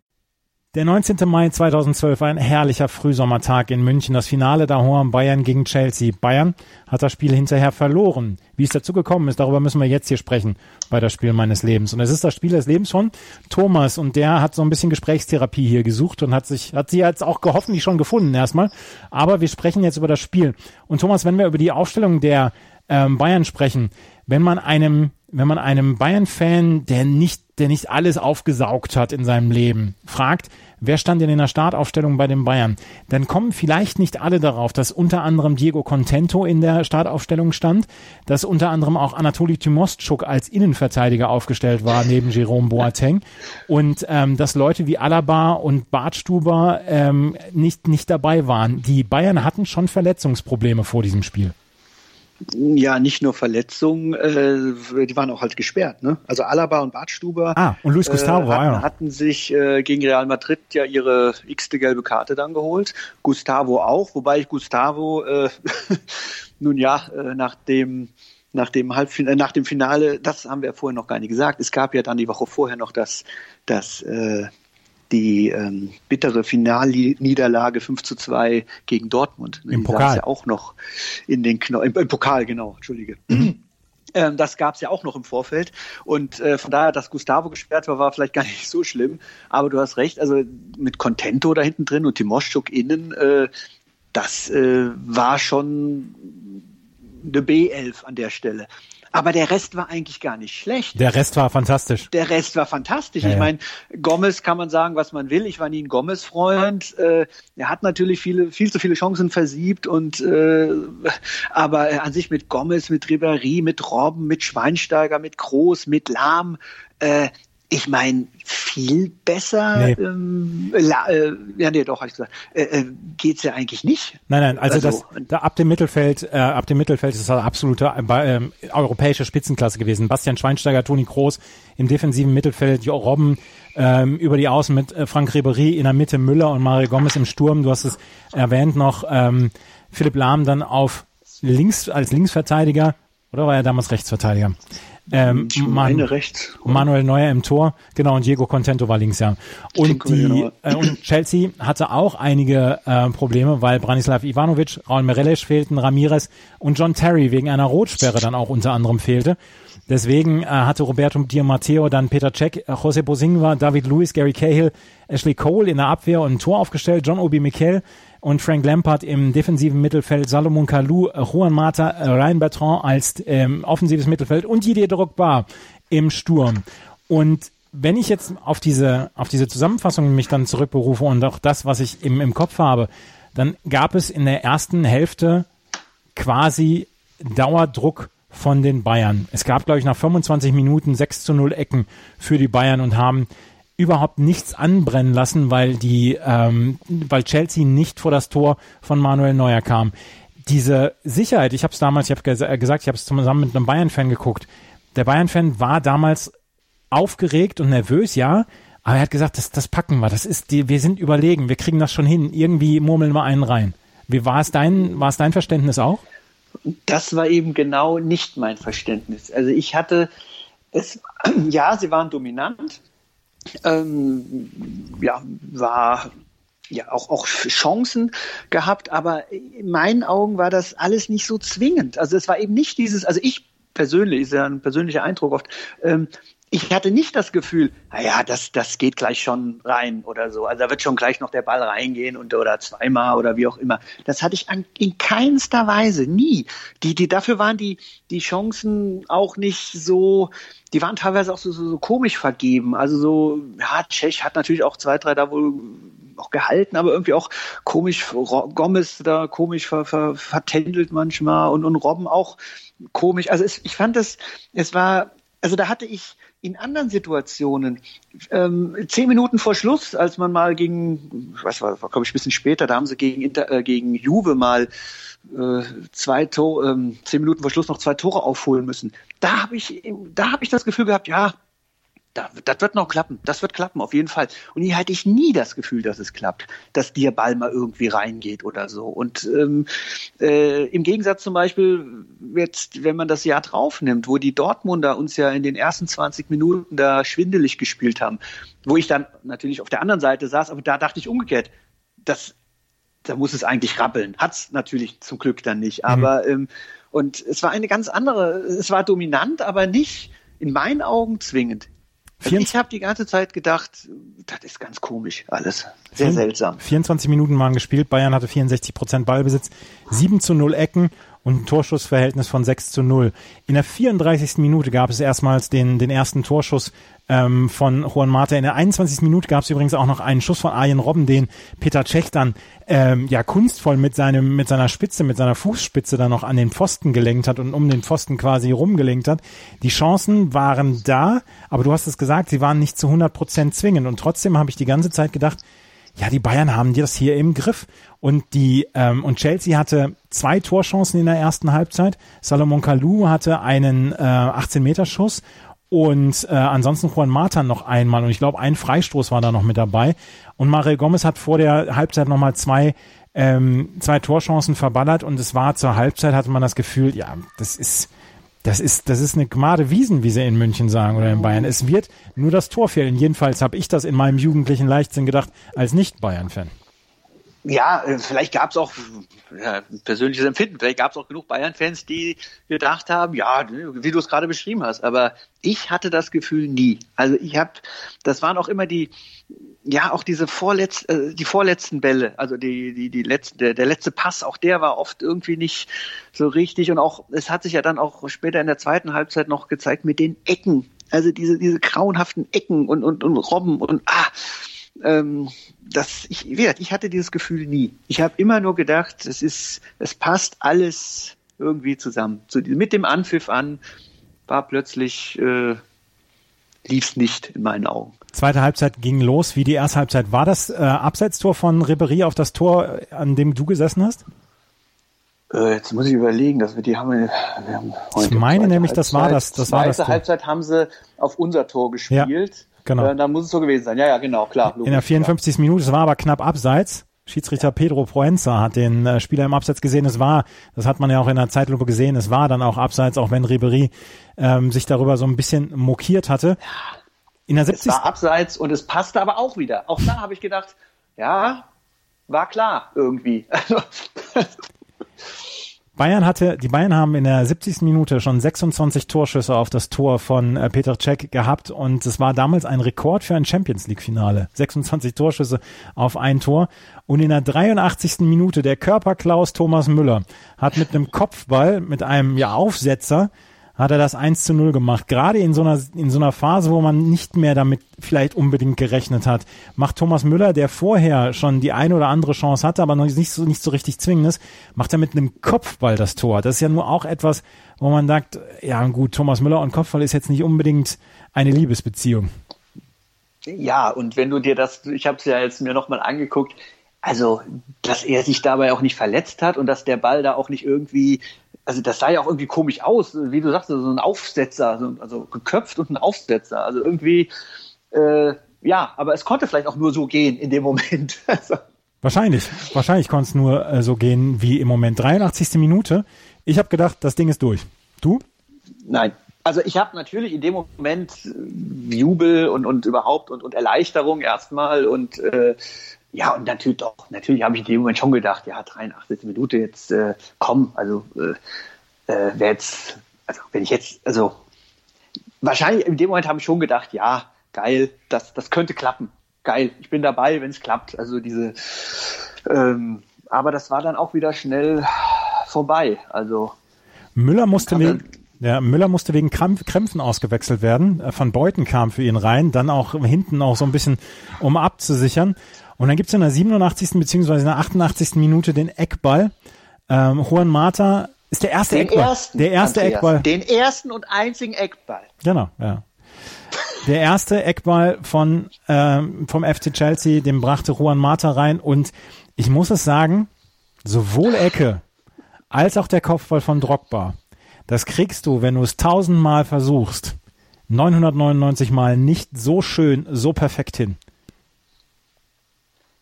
Der 19. Mai 2012 war ein herrlicher Frühsommertag in München. Das Finale da Horn Bayern gegen Chelsea. Bayern hat das Spiel hinterher verloren. Wie es dazu gekommen ist, darüber müssen wir jetzt hier sprechen bei das Spiel meines Lebens. Und es ist das Spiel des Lebens von Thomas und der hat so ein bisschen Gesprächstherapie hier gesucht und hat sich, hat sie jetzt auch hoffentlich schon gefunden erstmal. Aber wir sprechen jetzt über das Spiel. Und Thomas, wenn wir über die Aufstellung der ähm, Bayern sprechen, wenn man einem, wenn man einem Bayern-Fan, der nicht, der nicht alles aufgesaugt hat in seinem Leben, fragt, wer stand denn in der Startaufstellung bei den Bayern, dann kommen vielleicht nicht alle darauf, dass unter anderem Diego Contento in der Startaufstellung stand, dass unter anderem auch Anatoli Tymostschuk als Innenverteidiger aufgestellt war neben Jerome Boateng und ähm, dass Leute wie Alaba und Bartstuber ähm, nicht nicht dabei waren. Die Bayern hatten schon Verletzungsprobleme vor diesem Spiel. Ja, nicht nur Verletzungen, äh, die waren auch halt gesperrt. Ne? Also Alaba und Bartstuber ah, und Luis Gustavo äh, hatten, ja. hatten sich äh, gegen Real Madrid ja ihre x-te gelbe Karte dann geholt. Gustavo auch, wobei ich Gustavo äh, nun ja äh, nach dem nach dem Halbfinale, nach dem Finale, das haben wir vorher noch gar nicht gesagt. Es gab ja dann die Woche vorher noch das, das äh, die ähm, bittere Finalniederlage 5 zu 2 gegen Dortmund. Im die Pokal. ja auch noch in den Kno im, im Pokal, genau, Entschuldige. Ähm, das gab es ja auch noch im Vorfeld. Und äh, von daher, dass Gustavo gesperrt war, war vielleicht gar nicht so schlimm. Aber du hast recht, also mit Contento da hinten drin und Timoschuk innen, äh, das äh, war schon eine B11 an der Stelle. Aber der Rest war eigentlich gar nicht schlecht. Der Rest war fantastisch. Der Rest war fantastisch. Ja, ich meine, Gomez kann man sagen, was man will. Ich war nie ein Gomez-Freund. Äh, er hat natürlich viele, viel zu viele Chancen versiebt und äh, aber an sich mit Gomez, mit Ribéry, mit Robben, mit Schweinsteiger, mit Groß, mit Lahm. Äh, ich meine, viel besser, Nee. ähm, la, äh, ja, nee, doch, hab ich gesagt, äh, äh, geht's ja eigentlich nicht. Nein, nein, also, Also, das da, ab dem Mittelfeld, äh, ab dem Mittelfeld ist das absolute äh, ähm, europäische Spitzenklasse gewesen. Bastian Schweinsteiger, Toni Kroos im defensiven Mittelfeld, Jo Robben ähm, über die Außen mit äh, Frank Ribery in der Mitte, Müller und Mario Gomez im Sturm. Du hast es erwähnt noch, ähm, Philipp Lahm dann auf links als Linksverteidiger oder war er damals Rechtsverteidiger? Ähm, Ich Mann- meine rechts. Manuel Neuer im Tor, genau, und Diego Contento war links, ja. Und, die, genau. äh, und Chelsea hatte auch einige äh, Probleme, weil Branislav Ivanovic, Raul Meireles fehlten, Ramirez und John Terry wegen einer Rotsperre dann auch unter anderem fehlte. Deswegen äh, hatte Roberto Di Matteo dann Peter Cech, äh, José Bosingwa, David Lewis, Gary Cahill, Ashley Cole in der Abwehr und ein Tor aufgestellt, John Obi Mikel und Frank Lampard im defensiven Mittelfeld, Salomon Kalou, Juan Mata, Ryan Bertrand als ähm, offensives Mittelfeld und Didier Drogba im Sturm. Und wenn ich jetzt auf diese, auf diese Zusammenfassung mich dann zurückberufe und auch das, was ich im, im Kopf habe, dann gab es in der ersten Hälfte quasi Dauerdruck von den Bayern. Es gab, glaube ich, nach 25 Minuten 6 zu 0 Ecken für die Bayern und haben überhaupt nichts anbrennen lassen, weil die, ähm, weil Chelsea nicht vor das Tor von Manuel Neuer kam. Diese Sicherheit, ich habe es damals, ich habe ges gesagt, ich habe es zusammen mit einem Bayern-Fan geguckt. Der Bayern-Fan war damals aufgeregt und nervös, ja, aber er hat gesagt, das, das packen wir, das ist die, wir sind überlegen, wir kriegen das schon hin, irgendwie murmeln wir einen rein. Wie war es dein, war es dein Verständnis auch? Das war eben genau nicht mein Verständnis. Also ich hatte es, ja, sie waren dominant, ähm, ja, war ja auch, auch Chancen gehabt, aber in meinen Augen war das alles nicht so zwingend. Also es war eben nicht dieses, also ich persönlich, ist ja ein persönlicher Eindruck oft, ähm, ich hatte nicht das Gefühl, naja, das, das geht gleich schon rein oder so. Also da wird schon gleich noch der Ball reingehen und oder zweimal oder wie auch immer. Das hatte ich an, in keinster Weise, nie. Die, die, dafür waren die, die Chancen auch nicht so, die waren teilweise auch so, so, so komisch vergeben. Also so, ja, Tschech hat natürlich auch zwei, drei da wohl auch gehalten, aber irgendwie auch komisch, Gomez da komisch ver, ver, vertändelt manchmal und, und Robben auch komisch. Also es, ich fand das, es war, also da hatte ich in anderen Situationen, ähm, zehn Minuten vor Schluss, als man mal gegen, was war, war glaube ich ein bisschen später, da haben sie gegen, Inter, äh, gegen Juve mal zwei Tore, ähm, zehn Minuten vor Schluss noch zwei Tore aufholen müssen. Da habe ich, da habe ich das Gefühl gehabt, ja, da, das wird noch klappen, das wird klappen, auf jeden Fall. Und hier hatte ich nie das Gefühl, dass es klappt, dass dir Ball mal irgendwie reingeht oder so. Und ähm, äh, im Gegensatz zum Beispiel, jetzt, wenn man das Jahr drauf nimmt, wo die Dortmunder uns ja in den ersten 20 Minuten da schwindelig gespielt haben, wo ich dann natürlich auf der anderen Seite saß, aber da dachte ich umgekehrt, das, da muss es eigentlich rappeln. Hat's natürlich zum Glück dann nicht. Aber mhm. ähm, und es war eine ganz andere, es war dominant, aber nicht in meinen Augen zwingend. Also ich habe die ganze Zeit gedacht, das ist ganz komisch alles. Sehr seltsam. 24 Minuten waren gespielt, Bayern hatte 64 Prozent Ballbesitz, 7 zu 0 Ecken und ein Torschussverhältnis von 6 zu 0. In der 34. Minute gab es erstmals den, den ersten Torschuss ähm, von Juan Mata. In der 21. Minute gab es übrigens auch noch einen Schuss von Arjen Robben, den Peter Cech dann ähm, ja kunstvoll mit seinem mit seiner Spitze, mit seiner Fußspitze dann noch an den Pfosten gelenkt hat und um den Pfosten quasi rumgelenkt hat. Die Chancen waren da, aber du hast es gesagt, sie waren nicht zu 100 Prozent zwingend und trotzdem habe ich die ganze Zeit gedacht, ja, die Bayern haben das hier im Griff. Und die ähm, und Chelsea hatte zwei Torchancen in der ersten Halbzeit. Salomon Kalou hatte einen äh, 18-Meter-Schuss und äh, ansonsten Juan Mata noch einmal und ich glaube ein Freistoß war da noch mit dabei und Mario Gomez hat vor der Halbzeit nochmal zwei ähm, zwei Torchancen verballert und es war zur Halbzeit hatte man das Gefühl ja das ist das ist, das ist eine Gmade Wiesen, wie sie in München sagen oder in Bayern. Es wird nur das Tor fehlen. Jedenfalls habe ich das in meinem jugendlichen Leichtsinn gedacht, als Nicht-Bayern-Fan. Ja, äh, vielleicht gab es auch ja, persönliches Empfinden. Vielleicht gab es auch genug Bayern-Fans, die gedacht haben, ja, wie du es gerade beschrieben hast. Aber ich hatte das Gefühl nie. Also ich habe, das waren auch immer die, ja, auch diese vorletz, äh, die vorletzten Bälle, also die, die, die letzte, der, der letzte Pass, auch der war oft irgendwie nicht so richtig. Und auch, es hat sich ja dann auch später in der zweiten Halbzeit noch gezeigt mit den Ecken. Also diese, diese grauenhaften Ecken und, und, und Robben und ah, ähm, das, ich, wie gesagt, ich hatte dieses Gefühl nie. Ich habe immer nur gedacht, es ist, es passt alles irgendwie zusammen. So, mit dem Anpfiff an war plötzlich äh, lief es nicht in meinen Augen. Zweite Halbzeit ging los wie die erste Halbzeit. War das äh, Abseitstor von Ribery auf das Tor, an dem du gesessen hast? Äh, jetzt muss ich überlegen, dass wir die haben. Wir, haben ich meine nämlich, das war das. Das war das. Zweite Halbzeit haben sie auf unser Tor gespielt. Ja, genau. Äh, dann muss es so gewesen sein. Ja, ja, genau, klar. Logisch, In der 54. Klar. Minute, es war aber knapp abseits. Schiedsrichter. Pedro Proenza hat den äh, Spieler im Abseits gesehen. Es war, das hat man ja auch in der Zeitlupe gesehen, es war dann auch abseits, auch wenn Ribery ähm, sich darüber so ein bisschen mokiert hatte. Ja. In der 70. Es war abseits und es passte aber auch wieder. Auch da habe ich gedacht, ja, war klar irgendwie. Bayern hatte, die Bayern haben in der 70. Minute schon 26 Torschüsse auf das Tor von äh, Peter Cech gehabt und es war damals ein Rekord für ein Champions League Finale. 26 Torschüsse auf ein Tor und in der 83. Minute der Körperklaus Thomas Müller hat mit einem Kopfball, mit einem ja Aufsetzer hat er das 1 zu 0 gemacht. Gerade in so einer, in so einer Phase, wo man nicht mehr damit vielleicht unbedingt gerechnet hat, macht Thomas Müller, der vorher schon die eine oder andere Chance hatte, aber noch nicht so, nicht so richtig zwingend ist, macht er mit einem Kopfball das Tor. Das ist ja nur auch etwas, wo man sagt, ja gut, Thomas Müller und Kopfball ist jetzt nicht unbedingt eine Liebesbeziehung. Ja, und wenn du dir das, ich habe es ja jetzt mir nochmal angeguckt, also, dass er sich dabei auch nicht verletzt hat und dass der Ball da auch nicht irgendwie also das sah ja auch irgendwie komisch aus, wie du sagst, so ein Aufsetzer, also geköpft und ein Aufsetzer. Also irgendwie, äh, ja, aber es konnte vielleicht auch nur so gehen in dem Moment. Also. Wahrscheinlich, wahrscheinlich konnte es nur äh, so gehen wie im Moment. 83. Minute. Ich habe gedacht, das Ding ist durch. Du? Nein. Also ich habe natürlich in dem Moment äh, Jubel und, und überhaupt und, und Erleichterung erstmal und äh, ja, und natürlich doch, natürlich habe ich in dem Moment schon gedacht, ja, 83. Minute jetzt, äh, komm, also äh, äh, wer jetzt, also wenn ich jetzt, also wahrscheinlich in dem Moment habe ich schon gedacht, ja, geil, das, das könnte klappen. Geil, ich bin dabei, wenn es klappt. Also diese, ähm, aber das war dann auch wieder schnell vorbei. Also Müller musste wegen, ja, Müller musste wegen Krämpfen ausgewechselt werden. Van Beuten kam für ihn rein, dann auch hinten auch so ein bisschen, um abzusichern. Und dann gibt's in der 87. beziehungsweise in der 88. Minute den Eckball. Ähm, Juan Mata ist der erste Den Eckball. ersten. der erste Andreas, Eckball. Den ersten und einzigen Eckball. Genau, ja. Der erste Eckball von ähm, vom FC Chelsea, den brachte Juan Mata rein und ich muss es sagen, sowohl Ecke als auch der Kopfball von Drogba, das kriegst du, wenn du es tausendmal versuchst, 999 Mal nicht so schön, so perfekt hin.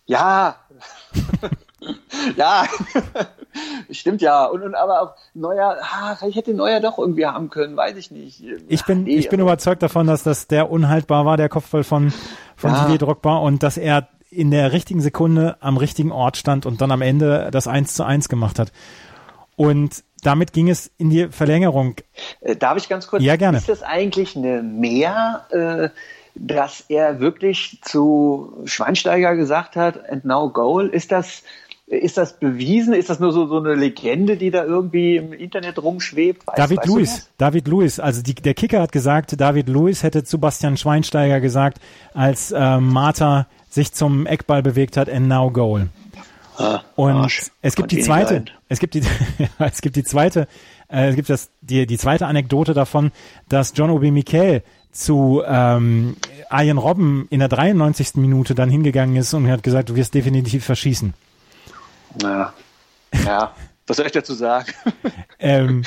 Ja. ja. Stimmt ja. Und, und aber auch Neuer, ah, vielleicht hätte Neuer doch irgendwie haben können, weiß ich nicht. Ich bin, Nee, ich bin überzeugt davon, dass das der unhaltbar war, der Kopfball von, von Ja. Didier Drogba und dass er in der richtigen Sekunde am richtigen Ort stand und dann am Ende das 1 zu 1 gemacht hat. Und damit ging es in die Verlängerung. Äh, Darf ich ganz kurz? Ja, gerne. Ist das eigentlich eine Mehr, äh, dass er wirklich zu Schweinsteiger gesagt hat, and now goal? Ist das, ist das bewiesen? Ist das nur so, so eine Legende, die da irgendwie im Internet rumschwebt? Weiß, David weißt das? David Luiz, also die, der Kicker hat gesagt, David Luiz hätte zu Bastian Schweinsteiger gesagt, als äh, Martha sich zum Eckball bewegt hat, and now goal. Und Ah, Arsch. es gibt die zweite, es gibt die, es gibt die zweite, äh, es gibt das, die, die zweite Anekdote davon, dass John Obi Mikel zu ähm, Arjen Robben in der 93. Minute dann hingegangen ist und hat gesagt, du wirst definitiv verschießen. Ja. ja. Was soll ich dazu sagen? Ähm,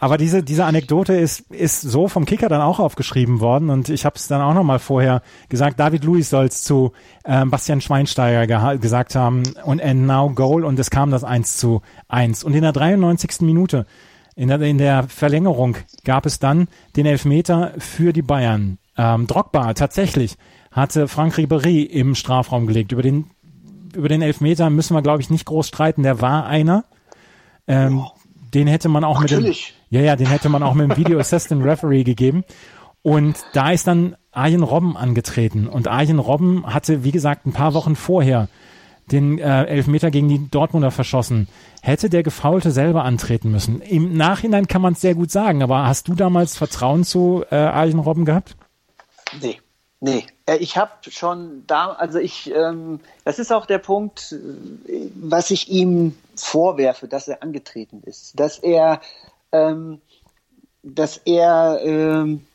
aber diese, diese Anekdote ist, ist so vom Kicker dann auch aufgeschrieben worden und ich habe es dann auch nochmal vorher gesagt, David Luiz soll es zu ähm, Bastian Schweinsteiger geha- gesagt haben und and now goal und es kam das 1 zu 1. Und in der 93. Minute, in der, in der Verlängerung, gab es dann den Elfmeter für die Bayern. Ähm, Drogba tatsächlich hatte Frank Ribéry im Strafraum gelegt. Über den, über den Elfmeter müssen wir, glaube ich, nicht groß streiten. Der war einer. Ähm, den hätte man auch mit dem, Natürlich. ja, ja, den hätte man auch mit dem Video Assistant Referee gegeben. Und da ist dann Arjen Robben angetreten. Und Arjen Robben hatte, wie gesagt, ein paar Wochen vorher den äh, Elfmeter gegen die Dortmunder verschossen. Hätte der Gefaulte selber antreten müssen. Im Nachhinein kann man es sehr gut sagen, aber hast du damals Vertrauen zu äh, Arjen Robben gehabt? Nee, nee. Äh, Ich habe schon da, also ich, ähm, das ist auch der Punkt, äh, was ich ihm vorwerfe, dass er angetreten ist, dass er, ähm, dass er, ähm,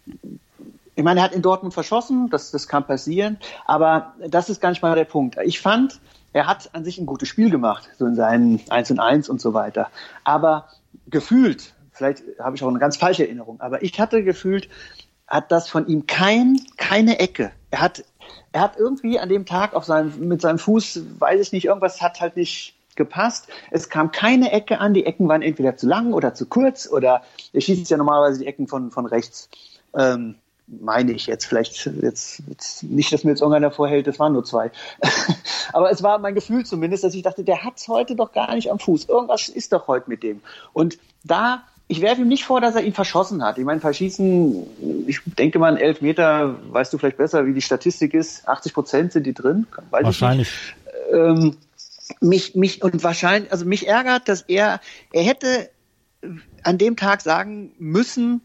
ich meine, er hat in Dortmund verschossen, das, das kann passieren, aber das ist gar nicht mal der Punkt. Ich fand, er hat an sich ein gutes Spiel gemacht, so in seinen 1 und 1 und so weiter. Aber gefühlt, vielleicht habe ich auch eine ganz falsche Erinnerung, aber ich hatte gefühlt, hat das von ihm kein, keine Ecke. Er hat, er hat irgendwie an dem Tag auf seinem, mit seinem Fuß, weiß ich nicht, irgendwas hat halt nicht gepasst. Es kam keine Ecke an. Die Ecken waren entweder zu lang oder zu kurz oder er schießt ja normalerweise die Ecken von, von rechts. Ähm, meine ich jetzt vielleicht jetzt, jetzt nicht, dass mir jetzt irgendeiner vorhält, es waren nur zwei. Aber es war mein Gefühl zumindest, dass ich dachte, der hat's heute doch gar nicht am Fuß. Irgendwas ist doch heute mit dem. Und da, ich werfe ihm nicht vor, dass er ihn verschossen hat. Ich meine, verschießen, ich denke mal, elf Meter, weißt du vielleicht besser, wie die Statistik ist. 80 Prozent sind die drin. Weiß Wahrscheinlich. Ähm, mich, mich, und wahrscheinlich, also mich ärgert, dass er, er hätte an dem Tag sagen müssen,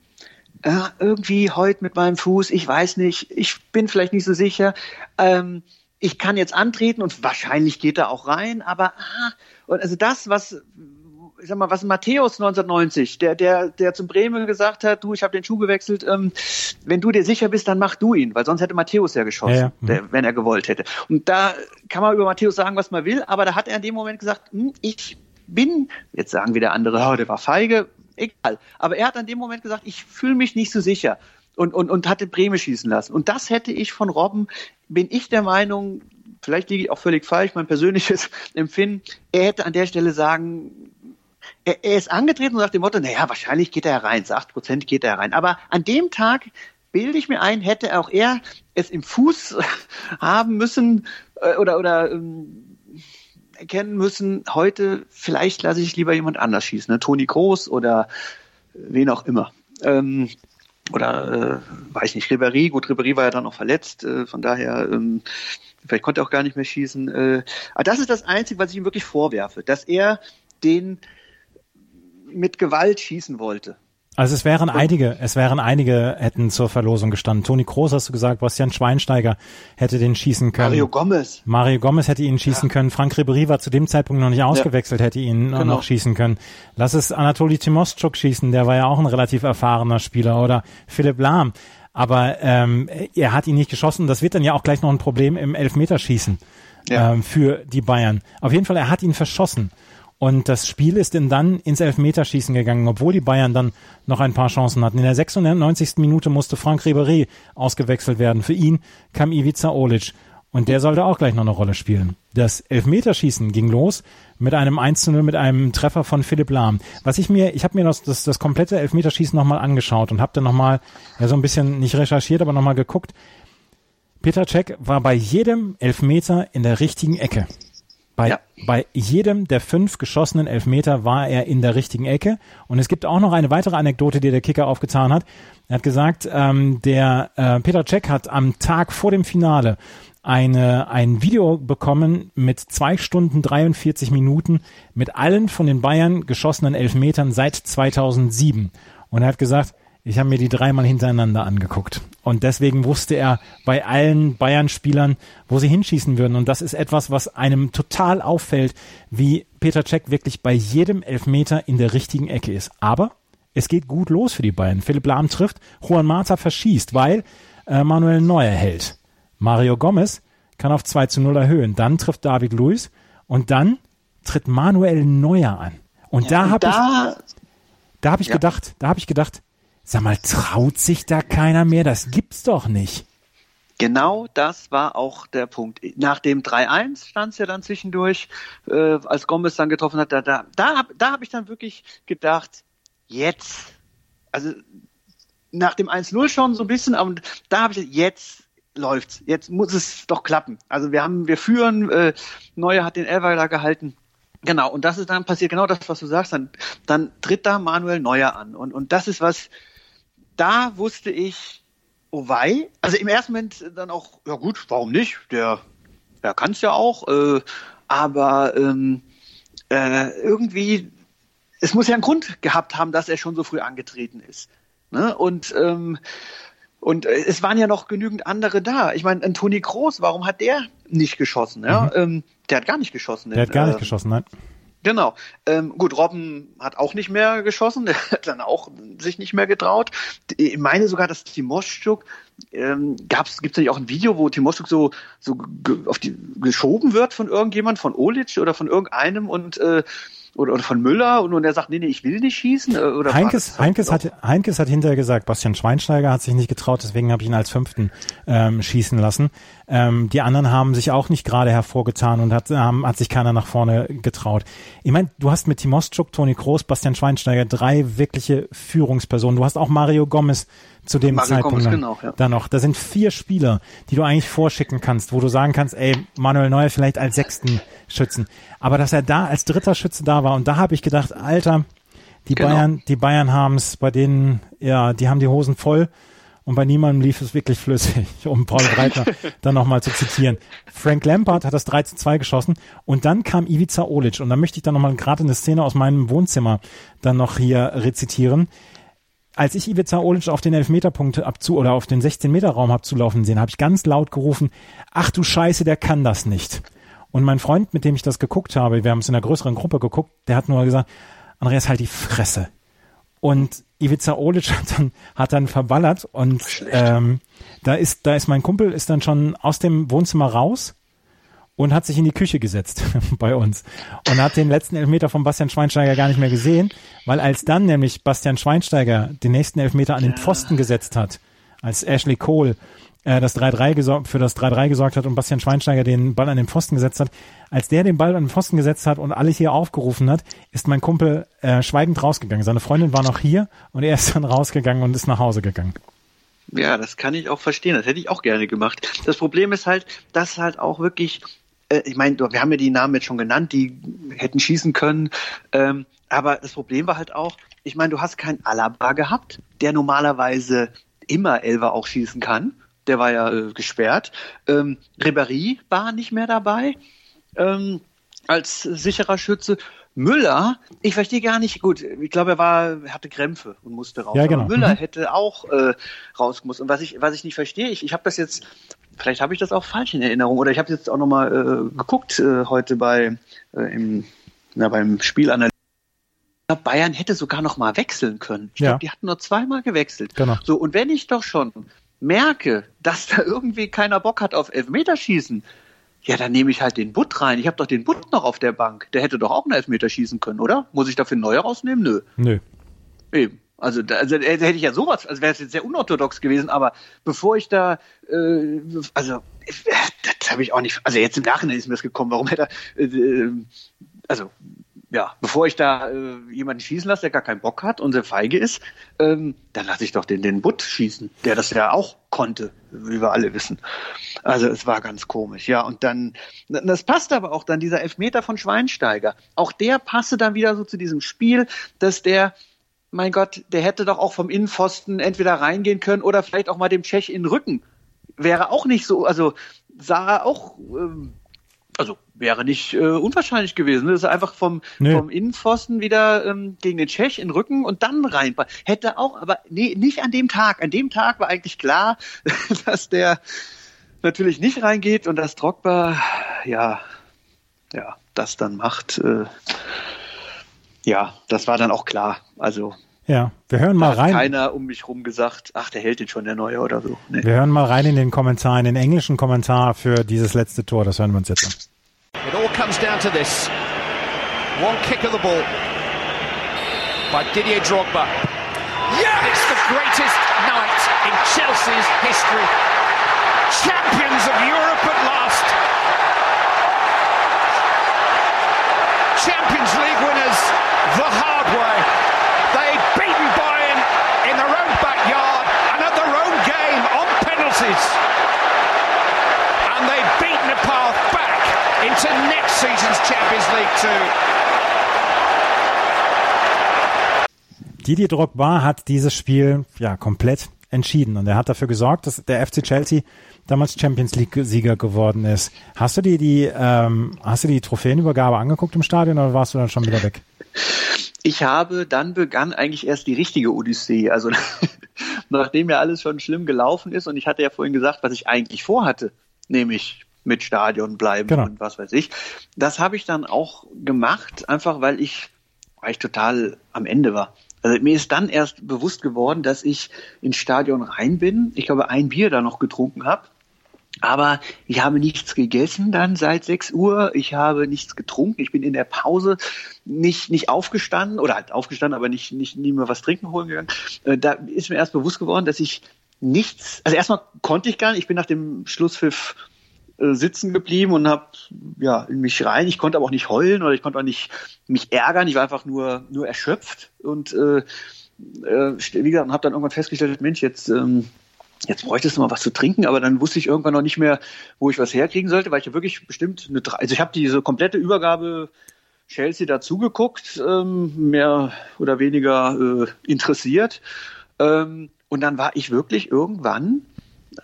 äh, irgendwie heute mit meinem Fuß, ich weiß nicht, ich bin vielleicht nicht so sicher. Ähm, ich kann jetzt antreten und wahrscheinlich geht er auch rein, aber ah, und also das, was ich sag mal, was Matthäus 1990, der der der zum Bremen gesagt hat, du, ich habe den Schuh gewechselt, ähm, wenn du dir sicher bist, dann mach du ihn, weil sonst hätte Matthäus ja geschossen, Ja, ja. Mhm. Der, wenn er gewollt hätte. Und da kann man über Matthäus sagen, was man will, aber da hat er in dem Moment gesagt, hm, ich bin, jetzt sagen wieder andere, oh, der war feige, egal. Aber er hat an dem Moment gesagt, ich fühle mich nicht so sicher und, und, und hat den schießen lassen. Und das hätte ich von Robben, bin ich der Meinung, vielleicht liege ich auch völlig falsch, mein persönliches Empfinden, er hätte an der Stelle sagen, er, er ist angetreten und sagt dem Motto, naja, wahrscheinlich geht er herein, zu 8 Prozent geht er herein. Aber an dem Tag bilde ich mir ein, hätte auch er es im Fuß haben müssen äh, oder, oder ähm, erkennen müssen, heute vielleicht lasse ich lieber jemand anders schießen, ne? Toni Groß oder wen auch immer. Ähm, oder äh, weiß nicht, Ribéry, gut, Ribéry war ja dann auch verletzt, äh, von daher ähm, vielleicht konnte er auch gar nicht mehr schießen. Äh, aber das ist das Einzige, was ich ihm wirklich vorwerfe, dass er den mit Gewalt schießen wollte. Also es wären einige, es wären einige hätten zur Verlosung gestanden. Toni Kroos hast du gesagt, Bastian Schweinsteiger hätte den schießen können. Mario Gomez. Mario Gomez hätte ihn schießen ja. können. Frank Ribery war zu dem Zeitpunkt noch nicht ausgewechselt, ja. hätte ihn genau. noch schießen können. Lass es Anatoli Timoschuk schießen, der war ja auch ein relativ erfahrener Spieler oder Philipp Lahm. Aber ähm, er hat ihn nicht geschossen. Das wird dann ja auch gleich noch ein Problem im Elfmeterschießen ja. ähm, für die Bayern. Auf jeden Fall, er hat ihn verschossen. Und das Spiel ist denn dann ins Elfmeterschießen gegangen, obwohl die Bayern dann noch ein paar Chancen hatten. In der 96. Minute musste Frank Ribéry ausgewechselt werden. Für ihn kam Ivica Olic. Und der sollte auch gleich noch eine Rolle spielen. Das Elfmeterschießen ging los mit einem 1 zu 0, mit einem Treffer von Philipp Lahm. Was ich mir, ich habe mir das, das, das komplette Elfmeterschießen nochmal angeschaut und habe dann nochmal, ja so ein bisschen nicht recherchiert, aber nochmal geguckt. Peter Cech war bei jedem Elfmeter in der richtigen Ecke. Bei, ja. bei jedem der fünf geschossenen Elfmeter war er in der richtigen Ecke. Und es gibt auch noch eine weitere Anekdote, die der Kicker aufgetan hat. Er hat gesagt, ähm, der äh, Peter Cech hat am Tag vor dem Finale eine, ein Video bekommen mit zwei Stunden 43 Minuten mit allen von den Bayern geschossenen Elfmetern seit 2007. Und er hat gesagt, ich habe mir die dreimal hintereinander angeguckt. Und deswegen wusste er bei allen Bayern-Spielern, wo sie hinschießen würden. Und das ist etwas, was einem total auffällt, wie Peter Cech wirklich bei jedem Elfmeter in der richtigen Ecke ist. Aber es geht gut los für die Bayern. Philipp Lahm trifft, Juan Mata verschießt, weil äh, Manuel Neuer hält. Mario Gomez kann auf 2 zu 0 erhöhen. Dann trifft David Luiz und dann tritt Manuel Neuer an. Und ja, da habe ich, da habe ich ja. gedacht, da habe ich gedacht, Sag mal, traut sich da keiner mehr? Das gibt's doch nicht. Genau das war auch der Punkt. Nach dem 3-1 stand es ja dann zwischendurch, äh, als Gomez dann getroffen hat, da, da, da, da habe ich dann wirklich gedacht, jetzt, also nach dem 1-0 schon so ein bisschen, aber da habe ich jetzt läuft's, jetzt muss es doch klappen. Also wir haben, wir führen, äh, Neuer hat den Elfer da gehalten. Genau, und das ist dann passiert, genau das, was du sagst, dann, dann tritt da Manuel Neuer an. Und, und das ist was, da wusste ich, oh wei. Also im ersten Moment dann auch, ja gut, warum nicht? Der, der kann es ja auch. Äh, aber ähm, äh, irgendwie, es muss ja einen Grund gehabt haben, dass er schon so früh angetreten ist. Ne? Und ähm, und es waren ja noch genügend andere da. Ich meine, Toni Kroos, warum hat der nicht geschossen? Ja? Mhm. Ähm, der hat gar nicht geschossen. Der hat gar nicht äh, geschossen, nein. Genau. Ähm, gut, Robben hat auch nicht mehr geschossen, der hat dann auch sich nicht mehr getraut. Ich meine sogar, dass Timoschuk, ähm, gab's, gibt's nicht auch ein Video, wo Timoschuk so, so auf die, geschoben wird von irgendjemand, von Olic oder von irgendeinem und äh, oder, oder von Müller und, und er sagt, nee, nee, ich will nicht schießen. Äh, oder Heinkes, Heinkes, hat, Heinkes hat hinterher gesagt, Bastian Schweinsteiger hat sich nicht getraut, deswegen habe ich ihn als Fünften ähm, schießen lassen. Ähm, die anderen haben sich auch nicht gerade hervorgetan und hat, ähm, hat sich keiner nach vorne getraut. Ich meine, du hast mit Timoschuk, Toni Kroos, Bastian Schweinsteiger drei wirkliche Führungspersonen. Du hast auch Mario Gomez zu dem Mario Zeitpunkt Gomez, genau, ja. da noch. Da sind vier Spieler, die du eigentlich vorschicken kannst, wo du sagen kannst, ey, Manuel Neuer vielleicht als sechsten Schützen. Aber dass er da als dritter Schütze da war und da habe ich gedacht, Alter, die genau. Bayern, die Bayern haben es bei denen, ja, die haben die Hosen voll und bei niemandem lief es wirklich flüssig, um Paul Breitner dann nochmal zu zitieren. Frank Lampard hat das 3 zu 2 geschossen und dann kam Ivica Olic und da möchte ich dann nochmal gerade eine Szene aus meinem Wohnzimmer dann noch hier rezitieren. Als ich Ivica Olic auf den Elfmeterpunkt abzu oder auf den 16-Meter-Raum hab zulaufen sehen, habe ich ganz laut gerufen, ach du Scheiße, der kann das nicht. Und mein Freund, mit dem ich das geguckt habe, wir haben es in einer größeren Gruppe geguckt, der hat nur gesagt, Andreas, halt die Fresse. Und Ivica Olic hat dann, hat dann verballert und ähm, da ist, da ist mein Kumpel ist dann schon aus dem Wohnzimmer raus und hat sich in die Küche gesetzt bei uns und hat den letzten Elfmeter von Bastian Schweinsteiger gar nicht mehr gesehen, weil als dann nämlich Bastian Schweinsteiger den nächsten Elfmeter an den Pfosten gesetzt hat, als Ashley Cole äh, das 3-3 für das 3-3 gesorgt hat und Bastian Schweinsteiger den Ball an den Pfosten gesetzt hat. Als der den Ball an den Pfosten gesetzt hat und alle hier aufgerufen hat, ist mein Kumpel äh, schweigend rausgegangen. Seine Freundin war noch hier und er ist dann rausgegangen und ist nach Hause gegangen. Ja, das kann ich auch verstehen. Das hätte ich auch gerne gemacht. Das Problem ist halt, dass halt auch wirklich, äh, ich meine, wir haben ja die Namen jetzt schon genannt, die hätten schießen können. Ähm, aber das Problem war halt auch, ich meine, du hast keinen Alaba gehabt, der normalerweise immer Elver auch schießen kann der war ja äh, gesperrt. Ähm, Ribéry war nicht mehr dabei ähm, als sicherer Schütze. Müller, ich verstehe gar nicht, gut, ich glaube, er war, hatte Krämpfe und musste raus. Ja, genau. Aber Müller Mhm. hätte auch äh, rausgemusst. Und was ich, was ich nicht verstehe, ich, ich habe das jetzt, vielleicht habe ich das auch falsch in Erinnerung, oder ich habe jetzt auch nochmal äh, geguckt äh, heute bei äh, im, na, beim Spiel an der Bayern hätte sogar noch mal wechseln können. Ich Ja. glaube, die hatten nur zweimal gewechselt. Genau. So, und wenn ich doch schon merke, dass da irgendwie keiner Bock hat auf Elfmeterschießen, ja, dann nehme ich halt den Butt rein. Ich habe doch den Butt noch auf der Bank. Der hätte doch auch einen Elfmeter schießen können, oder? Muss ich dafür einen Neuer rausnehmen? Nö. Nö. Eben. Also, da, also da hätte ich ja sowas, also wäre es jetzt sehr unorthodox gewesen, aber bevor ich da, äh, also, äh, das habe ich auch nicht, also jetzt im Nachhinein ist mir das gekommen, warum hätte er, äh, äh, also, ja, bevor ich da äh, jemanden schießen lasse, der gar keinen Bock hat und sehr feige ist, ähm, dann lasse ich doch den, den Butt schießen, der das ja auch konnte, wie wir alle wissen. Also es war ganz komisch, ja. Und dann, das passt aber auch dann, dieser Elfmeter von Schweinsteiger. Auch der passte dann wieder so zu diesem Spiel, dass der, mein Gott, der hätte doch auch vom Innenpfosten entweder reingehen können oder vielleicht auch mal dem Tschech in den Rücken. Wäre auch nicht so, also sah auch, ähm, also wäre nicht äh, unwahrscheinlich gewesen. Das ist einfach vom, Nö. vom Innenpfosten wieder ähm, gegen den Tschech in den Rücken und dann rein. Hätte auch, aber nee, nicht an dem Tag. An dem Tag war eigentlich klar, dass der natürlich nicht reingeht und dass Drogba, ja, ja, das dann macht. Äh, ja, das war dann auch klar. Also Ja, wir hören mal da hat rein. keiner um mich rum gesagt, ach, der hält den schon, der Neue oder so. Nee. Wir hören mal rein in den Kommentar, in den englischen Kommentar für dieses letzte Tor. Das hören wir uns jetzt an. It all comes down to this. One kick of the ball by Didier Drogba. Yeah! It's the greatest night in Chelsea's history. Champions of Europe at last. Champions League winners the hard way. Penalties and they've beaten a path back into next season's Champions League 2. Didier Drogba hat dieses Spiel ja komplett entschieden und er hat dafür gesorgt, dass der FC Chelsea damals Champions League Sieger geworden ist. Hast du dir die ähm, hast du die Trophäenübergabe angeguckt im Stadion oder warst du dann schon wieder weg? Ich habe, dann begann eigentlich erst die richtige Odyssee. Also nachdem ja alles schon schlimm gelaufen ist und ich hatte ja vorhin gesagt, was ich eigentlich vorhatte, nämlich mit Stadion bleiben Genau. und was weiß ich. Das habe ich dann auch gemacht, einfach weil ich, weil ich total am Ende war. Also mir ist dann erst bewusst geworden, dass ich ins Stadion rein bin. Ich glaube, ein Bier da noch getrunken habe. Aber ich habe nichts gegessen dann seit 6 Uhr. Ich habe nichts getrunken. Ich bin in der Pause nicht, nicht aufgestanden oder halt aufgestanden, aber nicht, nicht, nie mehr was trinken holen gegangen. Äh, Da ist mir erst bewusst geworden, dass ich nichts, also erstmal konnte ich gar nicht. Ich bin nach dem Schlusspfiff äh, sitzen geblieben und habe ja in mich rein. Ich konnte aber auch nicht heulen oder ich konnte auch nicht mich ärgern. Ich war einfach nur nur erschöpft und äh, äh, wie gesagt, habe dann irgendwann festgestellt, Mensch, jetzt ähm, jetzt bräuchtest du mal was zu trinken, aber dann wusste ich irgendwann noch nicht mehr, wo ich was herkriegen sollte, weil ich ja wirklich bestimmt eine, also ich habe diese komplette Übergabe Chelsea dazugeguckt, ähm, mehr oder weniger äh, interessiert. Ähm, und dann war ich wirklich irgendwann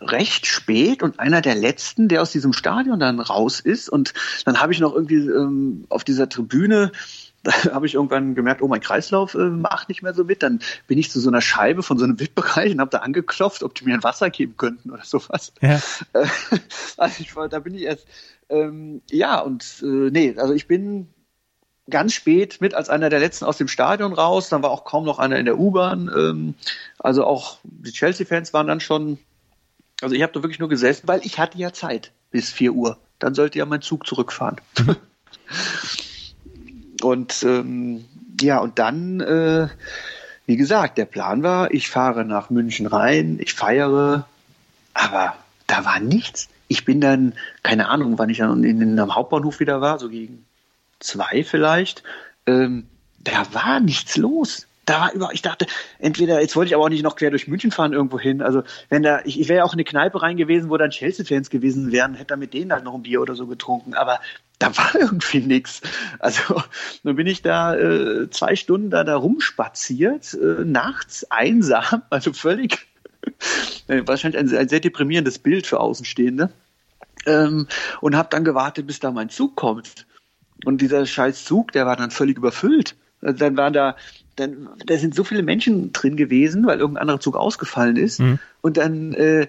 recht spät und einer der letzten, der aus diesem Stadion dann raus ist. Und dann habe ich noch irgendwie ähm, auf dieser Tribüne, habe ich irgendwann gemerkt, oh, mein Kreislauf äh, macht nicht mehr so mit. Dann bin ich zu so einer Scheibe von so einem VIP-Bereich und habe da angeklopft, ob die mir ein Wasser geben könnten oder sowas. Ja. Äh, also ich war, da bin ich erst, ähm, ja, und äh, nee, also ich bin ganz spät mit als einer der letzten aus dem Stadion raus. Dann war auch kaum noch einer in der U-Bahn. Ähm, also auch die Chelsea-Fans waren dann schon, also ich habe da wirklich nur gesessen, weil ich hatte ja Zeit bis 4 Uhr. Dann sollte ja mein Zug zurückfahren. und ähm, ja, und dann, äh, wie gesagt, der Plan war, ich fahre nach München rein, ich feiere, aber da war nichts. Ich bin dann, keine Ahnung, wann ich dann in, in, am Hauptbahnhof wieder war, so gegen zwei vielleicht, ähm, da war nichts los. Da war über, ich dachte, entweder, jetzt wollte ich aber auch nicht noch quer durch München fahren irgendwo hin. Also, wenn da, ich, ich wäre ja auch in eine Kneipe rein gewesen, wo dann Chelsea-Fans gewesen wären, hätte dann mit denen halt noch ein Bier oder so getrunken. Aber da war irgendwie nichts. Also, dann bin ich da äh, zwei Stunden da, da rumspaziert, äh, nachts einsam, also völlig, äh, wahrscheinlich ein, ein sehr deprimierendes Bild für Außenstehende. Ähm, und habe dann gewartet, bis da mein Zug kommt Und dieser scheiß Zug, der war dann völlig überfüllt. Also dann waren da, dann, da sind so viele Menschen drin gewesen, weil irgendein anderer Zug ausgefallen ist. Mhm. Und dann, äh,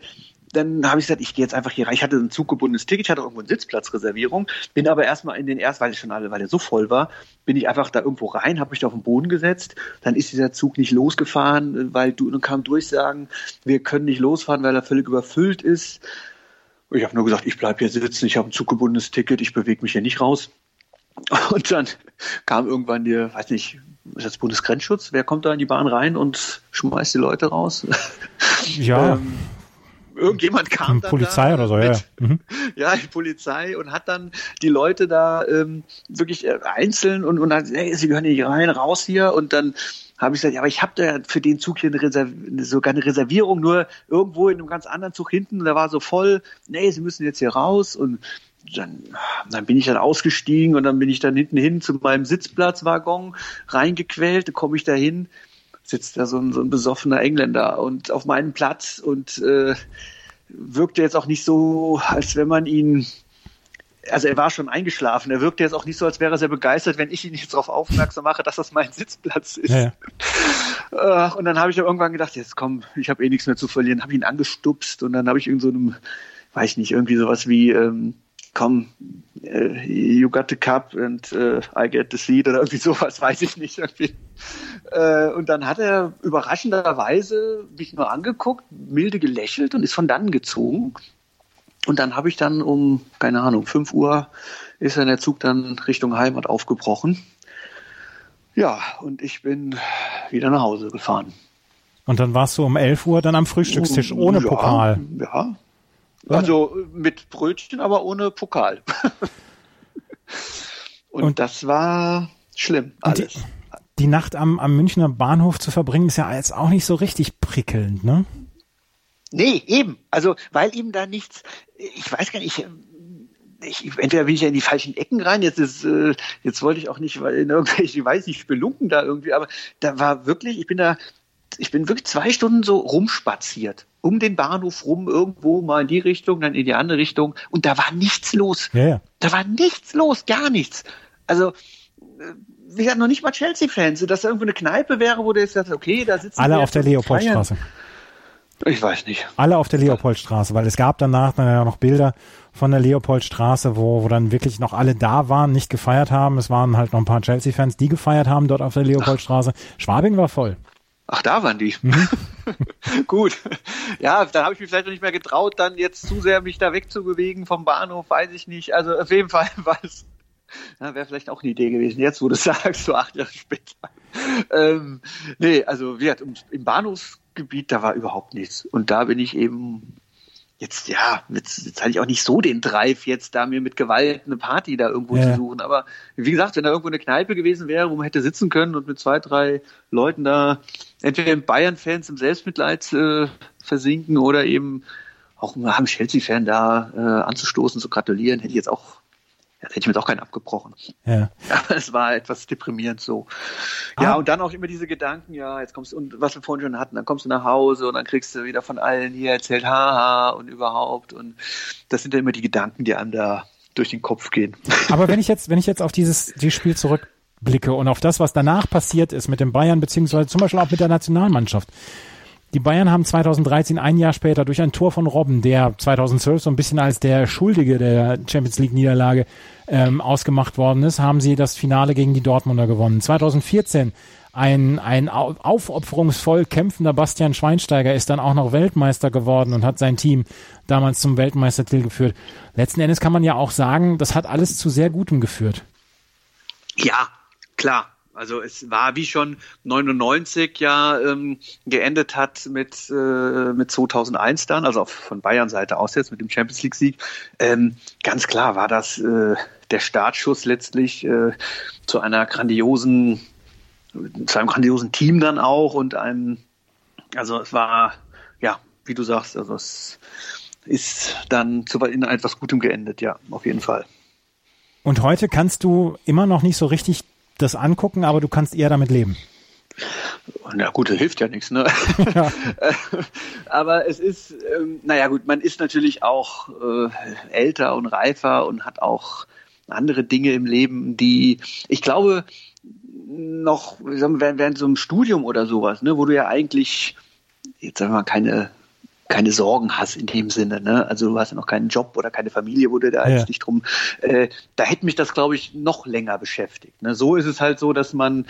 dann habe ich gesagt, ich gehe jetzt einfach hier rein. Ich hatte ein zuggebundenes Ticket, ich hatte irgendwo eine Sitzplatzreservierung, bin aber erstmal in den erst, weil ich schon alle, weil der so voll war, bin ich einfach da irgendwo rein, habe mich da auf den Boden gesetzt. Dann ist dieser Zug nicht losgefahren, weil du dann kam Durchsagen, wir können nicht losfahren, weil er völlig überfüllt ist. Ich habe nur gesagt, ich bleibe hier sitzen, ich habe ein zuggebundenes Ticket, ich bewege mich hier nicht raus. Und dann kam irgendwann die, weiß nicht, ist das Bundesgrenzschutz? Wer kommt da in die Bahn rein und schmeißt die Leute raus? Ja, Ähm, irgendjemand kam dann Polizei da oder so, ja. mit, ja. Mhm. ja, die Polizei und hat dann die Leute da ähm, wirklich äh, einzeln und, und dann, hey, sie gehören hier rein, raus hier und dann habe ich gesagt, ja, aber ich habe da für den Zug hier eine sogar eine Reservierung, nur irgendwo in einem ganz anderen Zug hinten, der war so voll, nee, sie müssen jetzt hier raus und dann, dann bin ich dann ausgestiegen und dann bin ich dann hinten hin zu meinem Sitzplatzwaggon reingequält, komme ich da hin, sitzt da so ein, so ein besoffener Engländer und auf meinem Platz und äh, wirkte jetzt auch nicht so, als wenn man ihn also er war schon eingeschlafen. Er wirkte jetzt auch nicht so, als wäre er sehr begeistert, wenn ich ihn jetzt darauf aufmerksam mache, dass das mein Sitzplatz ist. Ja, ja. Äh, und dann habe ich irgendwann gedacht, jetzt komm, ich habe eh nichts mehr zu verlieren. Habe ihn angestupst und dann habe ich irgend so einem, weiß ich nicht, irgendwie sowas wie, ähm, komm, äh, you got the cup and äh, I get the seat oder irgendwie sowas, weiß ich nicht. Irgendwie. Äh, und dann hat er überraschenderweise mich nur angeguckt, milde gelächelt und ist von dann gezogen. Und dann habe ich dann um, keine Ahnung, 5 Uhr ist dann der Zug dann Richtung Heimat aufgebrochen. Ja, und ich bin wieder nach Hause gefahren. Und dann warst du um 11 Uhr dann am Frühstückstisch ohne ja, Pokal. Ja. Also mit Brötchen, aber ohne Pokal. und, Und- das war schlimm, Und die- alles. Die Nacht am, am Münchner Bahnhof zu verbringen, ist ja jetzt auch nicht so richtig prickelnd, ne? Nee, eben. Also, weil eben da nichts, ich weiß gar nicht, ich, entweder bin ich ja in die falschen Ecken rein, jetzt ist, äh, jetzt wollte ich auch nicht, weil in irgendwelche, ich weiß nicht, spelunken da irgendwie, aber da war wirklich, ich bin da, ich bin wirklich zwei Stunden so rumspaziert. Um den Bahnhof rum, irgendwo mal in die Richtung, dann in die andere Richtung. Und da war nichts los. Ja, ja. Da war nichts los, gar nichts. Also, äh, wir hatten noch nicht mal Chelsea-Fans, dass da irgendwo eine Kneipe wäre, wo du jetzt sagst, okay, da sitzen Alle auf der Leopoldstraße. Ich weiß nicht. Alle auf der Leopoldstraße, weil es gab danach dann ja noch Bilder von der Leopoldstraße, wo, wo dann wirklich noch alle da waren, nicht gefeiert haben. Es waren halt noch ein paar Chelsea-Fans, die gefeiert haben dort auf der Leopoldstraße. Schwabing war voll. Ach, da waren die. Mhm. Gut. Ja, dann habe ich mich vielleicht noch nicht mehr getraut, dann jetzt zu sehr mich da wegzubewegen vom Bahnhof, weiß ich nicht. Also auf jeden Fall war es, wäre vielleicht auch eine Idee gewesen, jetzt wo du sagst, so acht Jahre später. Ähm, nee, also wie gesagt, im, im Bahnhofsgebiet, da war überhaupt nichts. Und da bin ich eben jetzt, ja, jetzt, jetzt hatte ich auch nicht so den Drive, jetzt da mir mit Gewalt eine Party da irgendwo Ja. zu suchen. Aber wie gesagt, wenn da irgendwo eine Kneipe gewesen wäre, wo man hätte sitzen können und mit zwei, drei Leuten da entweder Bayern-Fans im Selbstmitleid äh, versinken oder eben auch mal einem Chelsea-Fan da äh, anzustoßen, zu gratulieren, hätte ich jetzt auch, ja, hätte ich mir jetzt auch keinen abgebrochen. Ja. Aber es war etwas deprimierend so. Ja, Ah. und dann auch immer diese Gedanken, ja, jetzt kommst du, und was wir vorhin schon hatten, dann kommst du nach Hause und dann kriegst du wieder von allen hier erzählt, haha, und überhaupt. Und das sind ja immer die Gedanken, die einem da durch den Kopf gehen. Aber wenn ich jetzt, wenn ich jetzt auf dieses, dieses Spiel zurückblicke und auf das, was danach passiert ist mit den Bayern, beziehungsweise zum Beispiel auch mit der Nationalmannschaft. Die Bayern haben 2013, ein Jahr später, durch ein Tor von Robben, der 2012 so ein bisschen als der Schuldige der Champions League Niederlage ähm, ausgemacht worden ist, haben sie das Finale gegen die Dortmunder gewonnen. 2014 ein, ein au- aufopferungsvoll kämpfender Bastian Schweinsteiger ist dann auch noch Weltmeister geworden und hat sein Team damals zum Weltmeistertitel geführt. Letzten Endes kann man ja auch sagen, das hat alles zu sehr Gutem geführt. Ja, klar. Also es war wie schon 99 ja ähm, geendet hat mit äh, mit 2001 dann, also von Bayern Seite aus jetzt mit dem Champions League Sieg. Ähm, ganz klar war das äh, der Startschuss letztlich äh, zu einer grandiosen zu einem grandiosen Team dann auch und einem also es war ja wie du sagst also es ist dann zu in etwas Gutem geendet ja auf jeden Fall. Und heute kannst du immer noch nicht so richtig das angucken, aber du kannst eher damit leben. Na gut, das hilft ja nichts, ne? Aber es ist, ähm, naja gut, man ist natürlich auch äh, älter und reifer und hat auch andere Dinge im Leben, die ich glaube noch wir, während so einem Studium oder sowas, ne, wo du ja eigentlich jetzt sagen wir mal keine keine Sorgen hast in dem Sinne, ne? Also du hast ja noch keinen Job oder keine Familie, wo du da ja. nicht drum. Äh, da hätte mich das, glaube ich, noch länger beschäftigt. Ne? So ist es halt so, dass man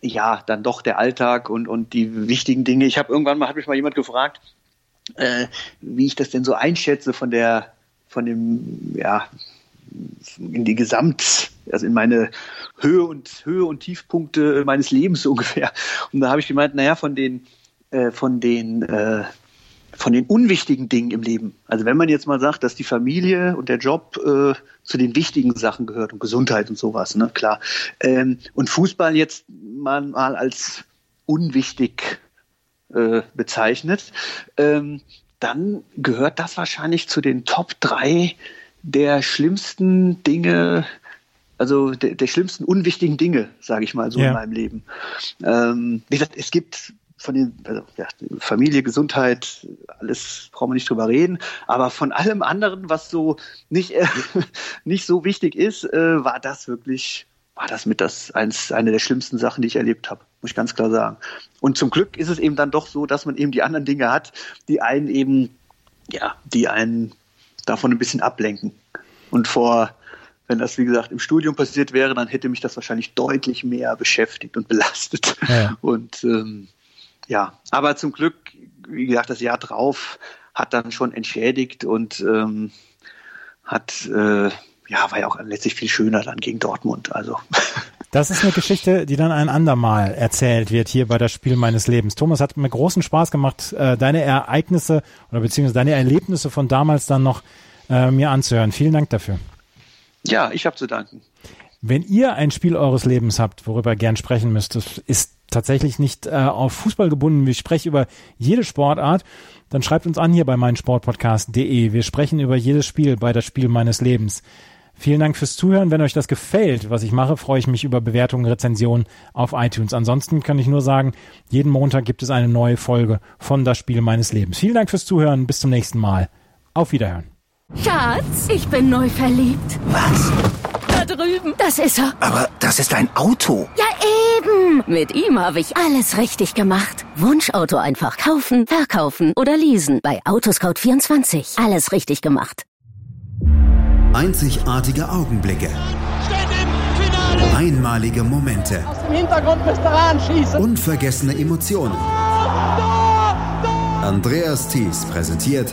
ja dann doch der Alltag und und die wichtigen Dinge. Ich habe irgendwann mal hat mich mal jemand gefragt, äh, wie ich das denn so einschätze von der von dem ja in die Gesamt, also in meine Höhe und Höhe und Tiefpunkte meines Lebens ungefähr. Und da habe ich gemeint, naja, von den äh, von den äh, von den unwichtigen Dingen im Leben. Also wenn man jetzt mal sagt, dass die Familie und der Job äh, zu den wichtigen Sachen gehört und Gesundheit und sowas, ne, klar. Ähm, und Fußball jetzt mal, mal als unwichtig äh, bezeichnet, ähm, dann gehört das wahrscheinlich zu den Top drei der schlimmsten Dinge, also der, der schlimmsten unwichtigen Dinge, sage ich mal so ja. in meinem Leben. Ähm, wie gesagt, es gibt von den also, ja, Familie, Gesundheit, alles brauchen wir nicht drüber reden, aber von allem anderen, was so nicht äh, nicht so wichtig ist, äh, war das wirklich war das mit das eins eine der schlimmsten Sachen, die ich erlebt habe, muss ich ganz klar sagen. Und zum Glück ist es eben dann doch so, dass man eben die anderen Dinge hat, die einen eben ja, die einen davon ein bisschen ablenken. Und vor wenn das, wie gesagt, im Studium passiert wäre, dann hätte mich das wahrscheinlich deutlich mehr beschäftigt und belastet. Ja. Und ähm, ja, aber zum Glück, wie gesagt, das Jahr drauf hat dann schon entschädigt und ähm, hat, äh, ja, war ja auch letztlich viel schöner dann gegen Dortmund. Also. Das ist eine Geschichte, die dann ein andermal erzählt wird hier bei das Spiel meines Lebens. Thomas hat mir großen Spaß gemacht, äh, deine Ereignisse oder beziehungsweise deine Erlebnisse von damals dann noch äh, mir anzuhören. Vielen Dank dafür. Ja, ich habe zu danken. Wenn ihr ein Spiel eures Lebens habt, worüber ihr gern sprechen müsst, ist tatsächlich nicht äh, auf Fußball gebunden. Wir sprechen über jede Sportart. Dann schreibt uns an hier bei meinsportpodcast.de. Wir sprechen über jedes Spiel bei das Spiel meines Lebens. Vielen Dank fürs Zuhören. Wenn euch das gefällt, was ich mache, freue ich mich über Bewertungen, Rezensionen auf iTunes. Ansonsten kann ich nur sagen, jeden Montag gibt es eine neue Folge von Das Spiel meines Lebens. Vielen Dank fürs Zuhören. Bis zum nächsten Mal. Auf Wiederhören. Schatz, ich bin neu verliebt. Was? Da drüben. Das ist er. Aber das ist ein Auto. Ja, eben. Mit ihm habe ich alles richtig gemacht. Wunschauto einfach kaufen, verkaufen oder leasen. Bei Autoscout24. Alles richtig gemacht. Einzigartige Augenblicke. Einmalige Momente. Aus dem Hintergrund müsst ihr anschießen. Unvergessene Emotionen. Andreas Thies präsentiert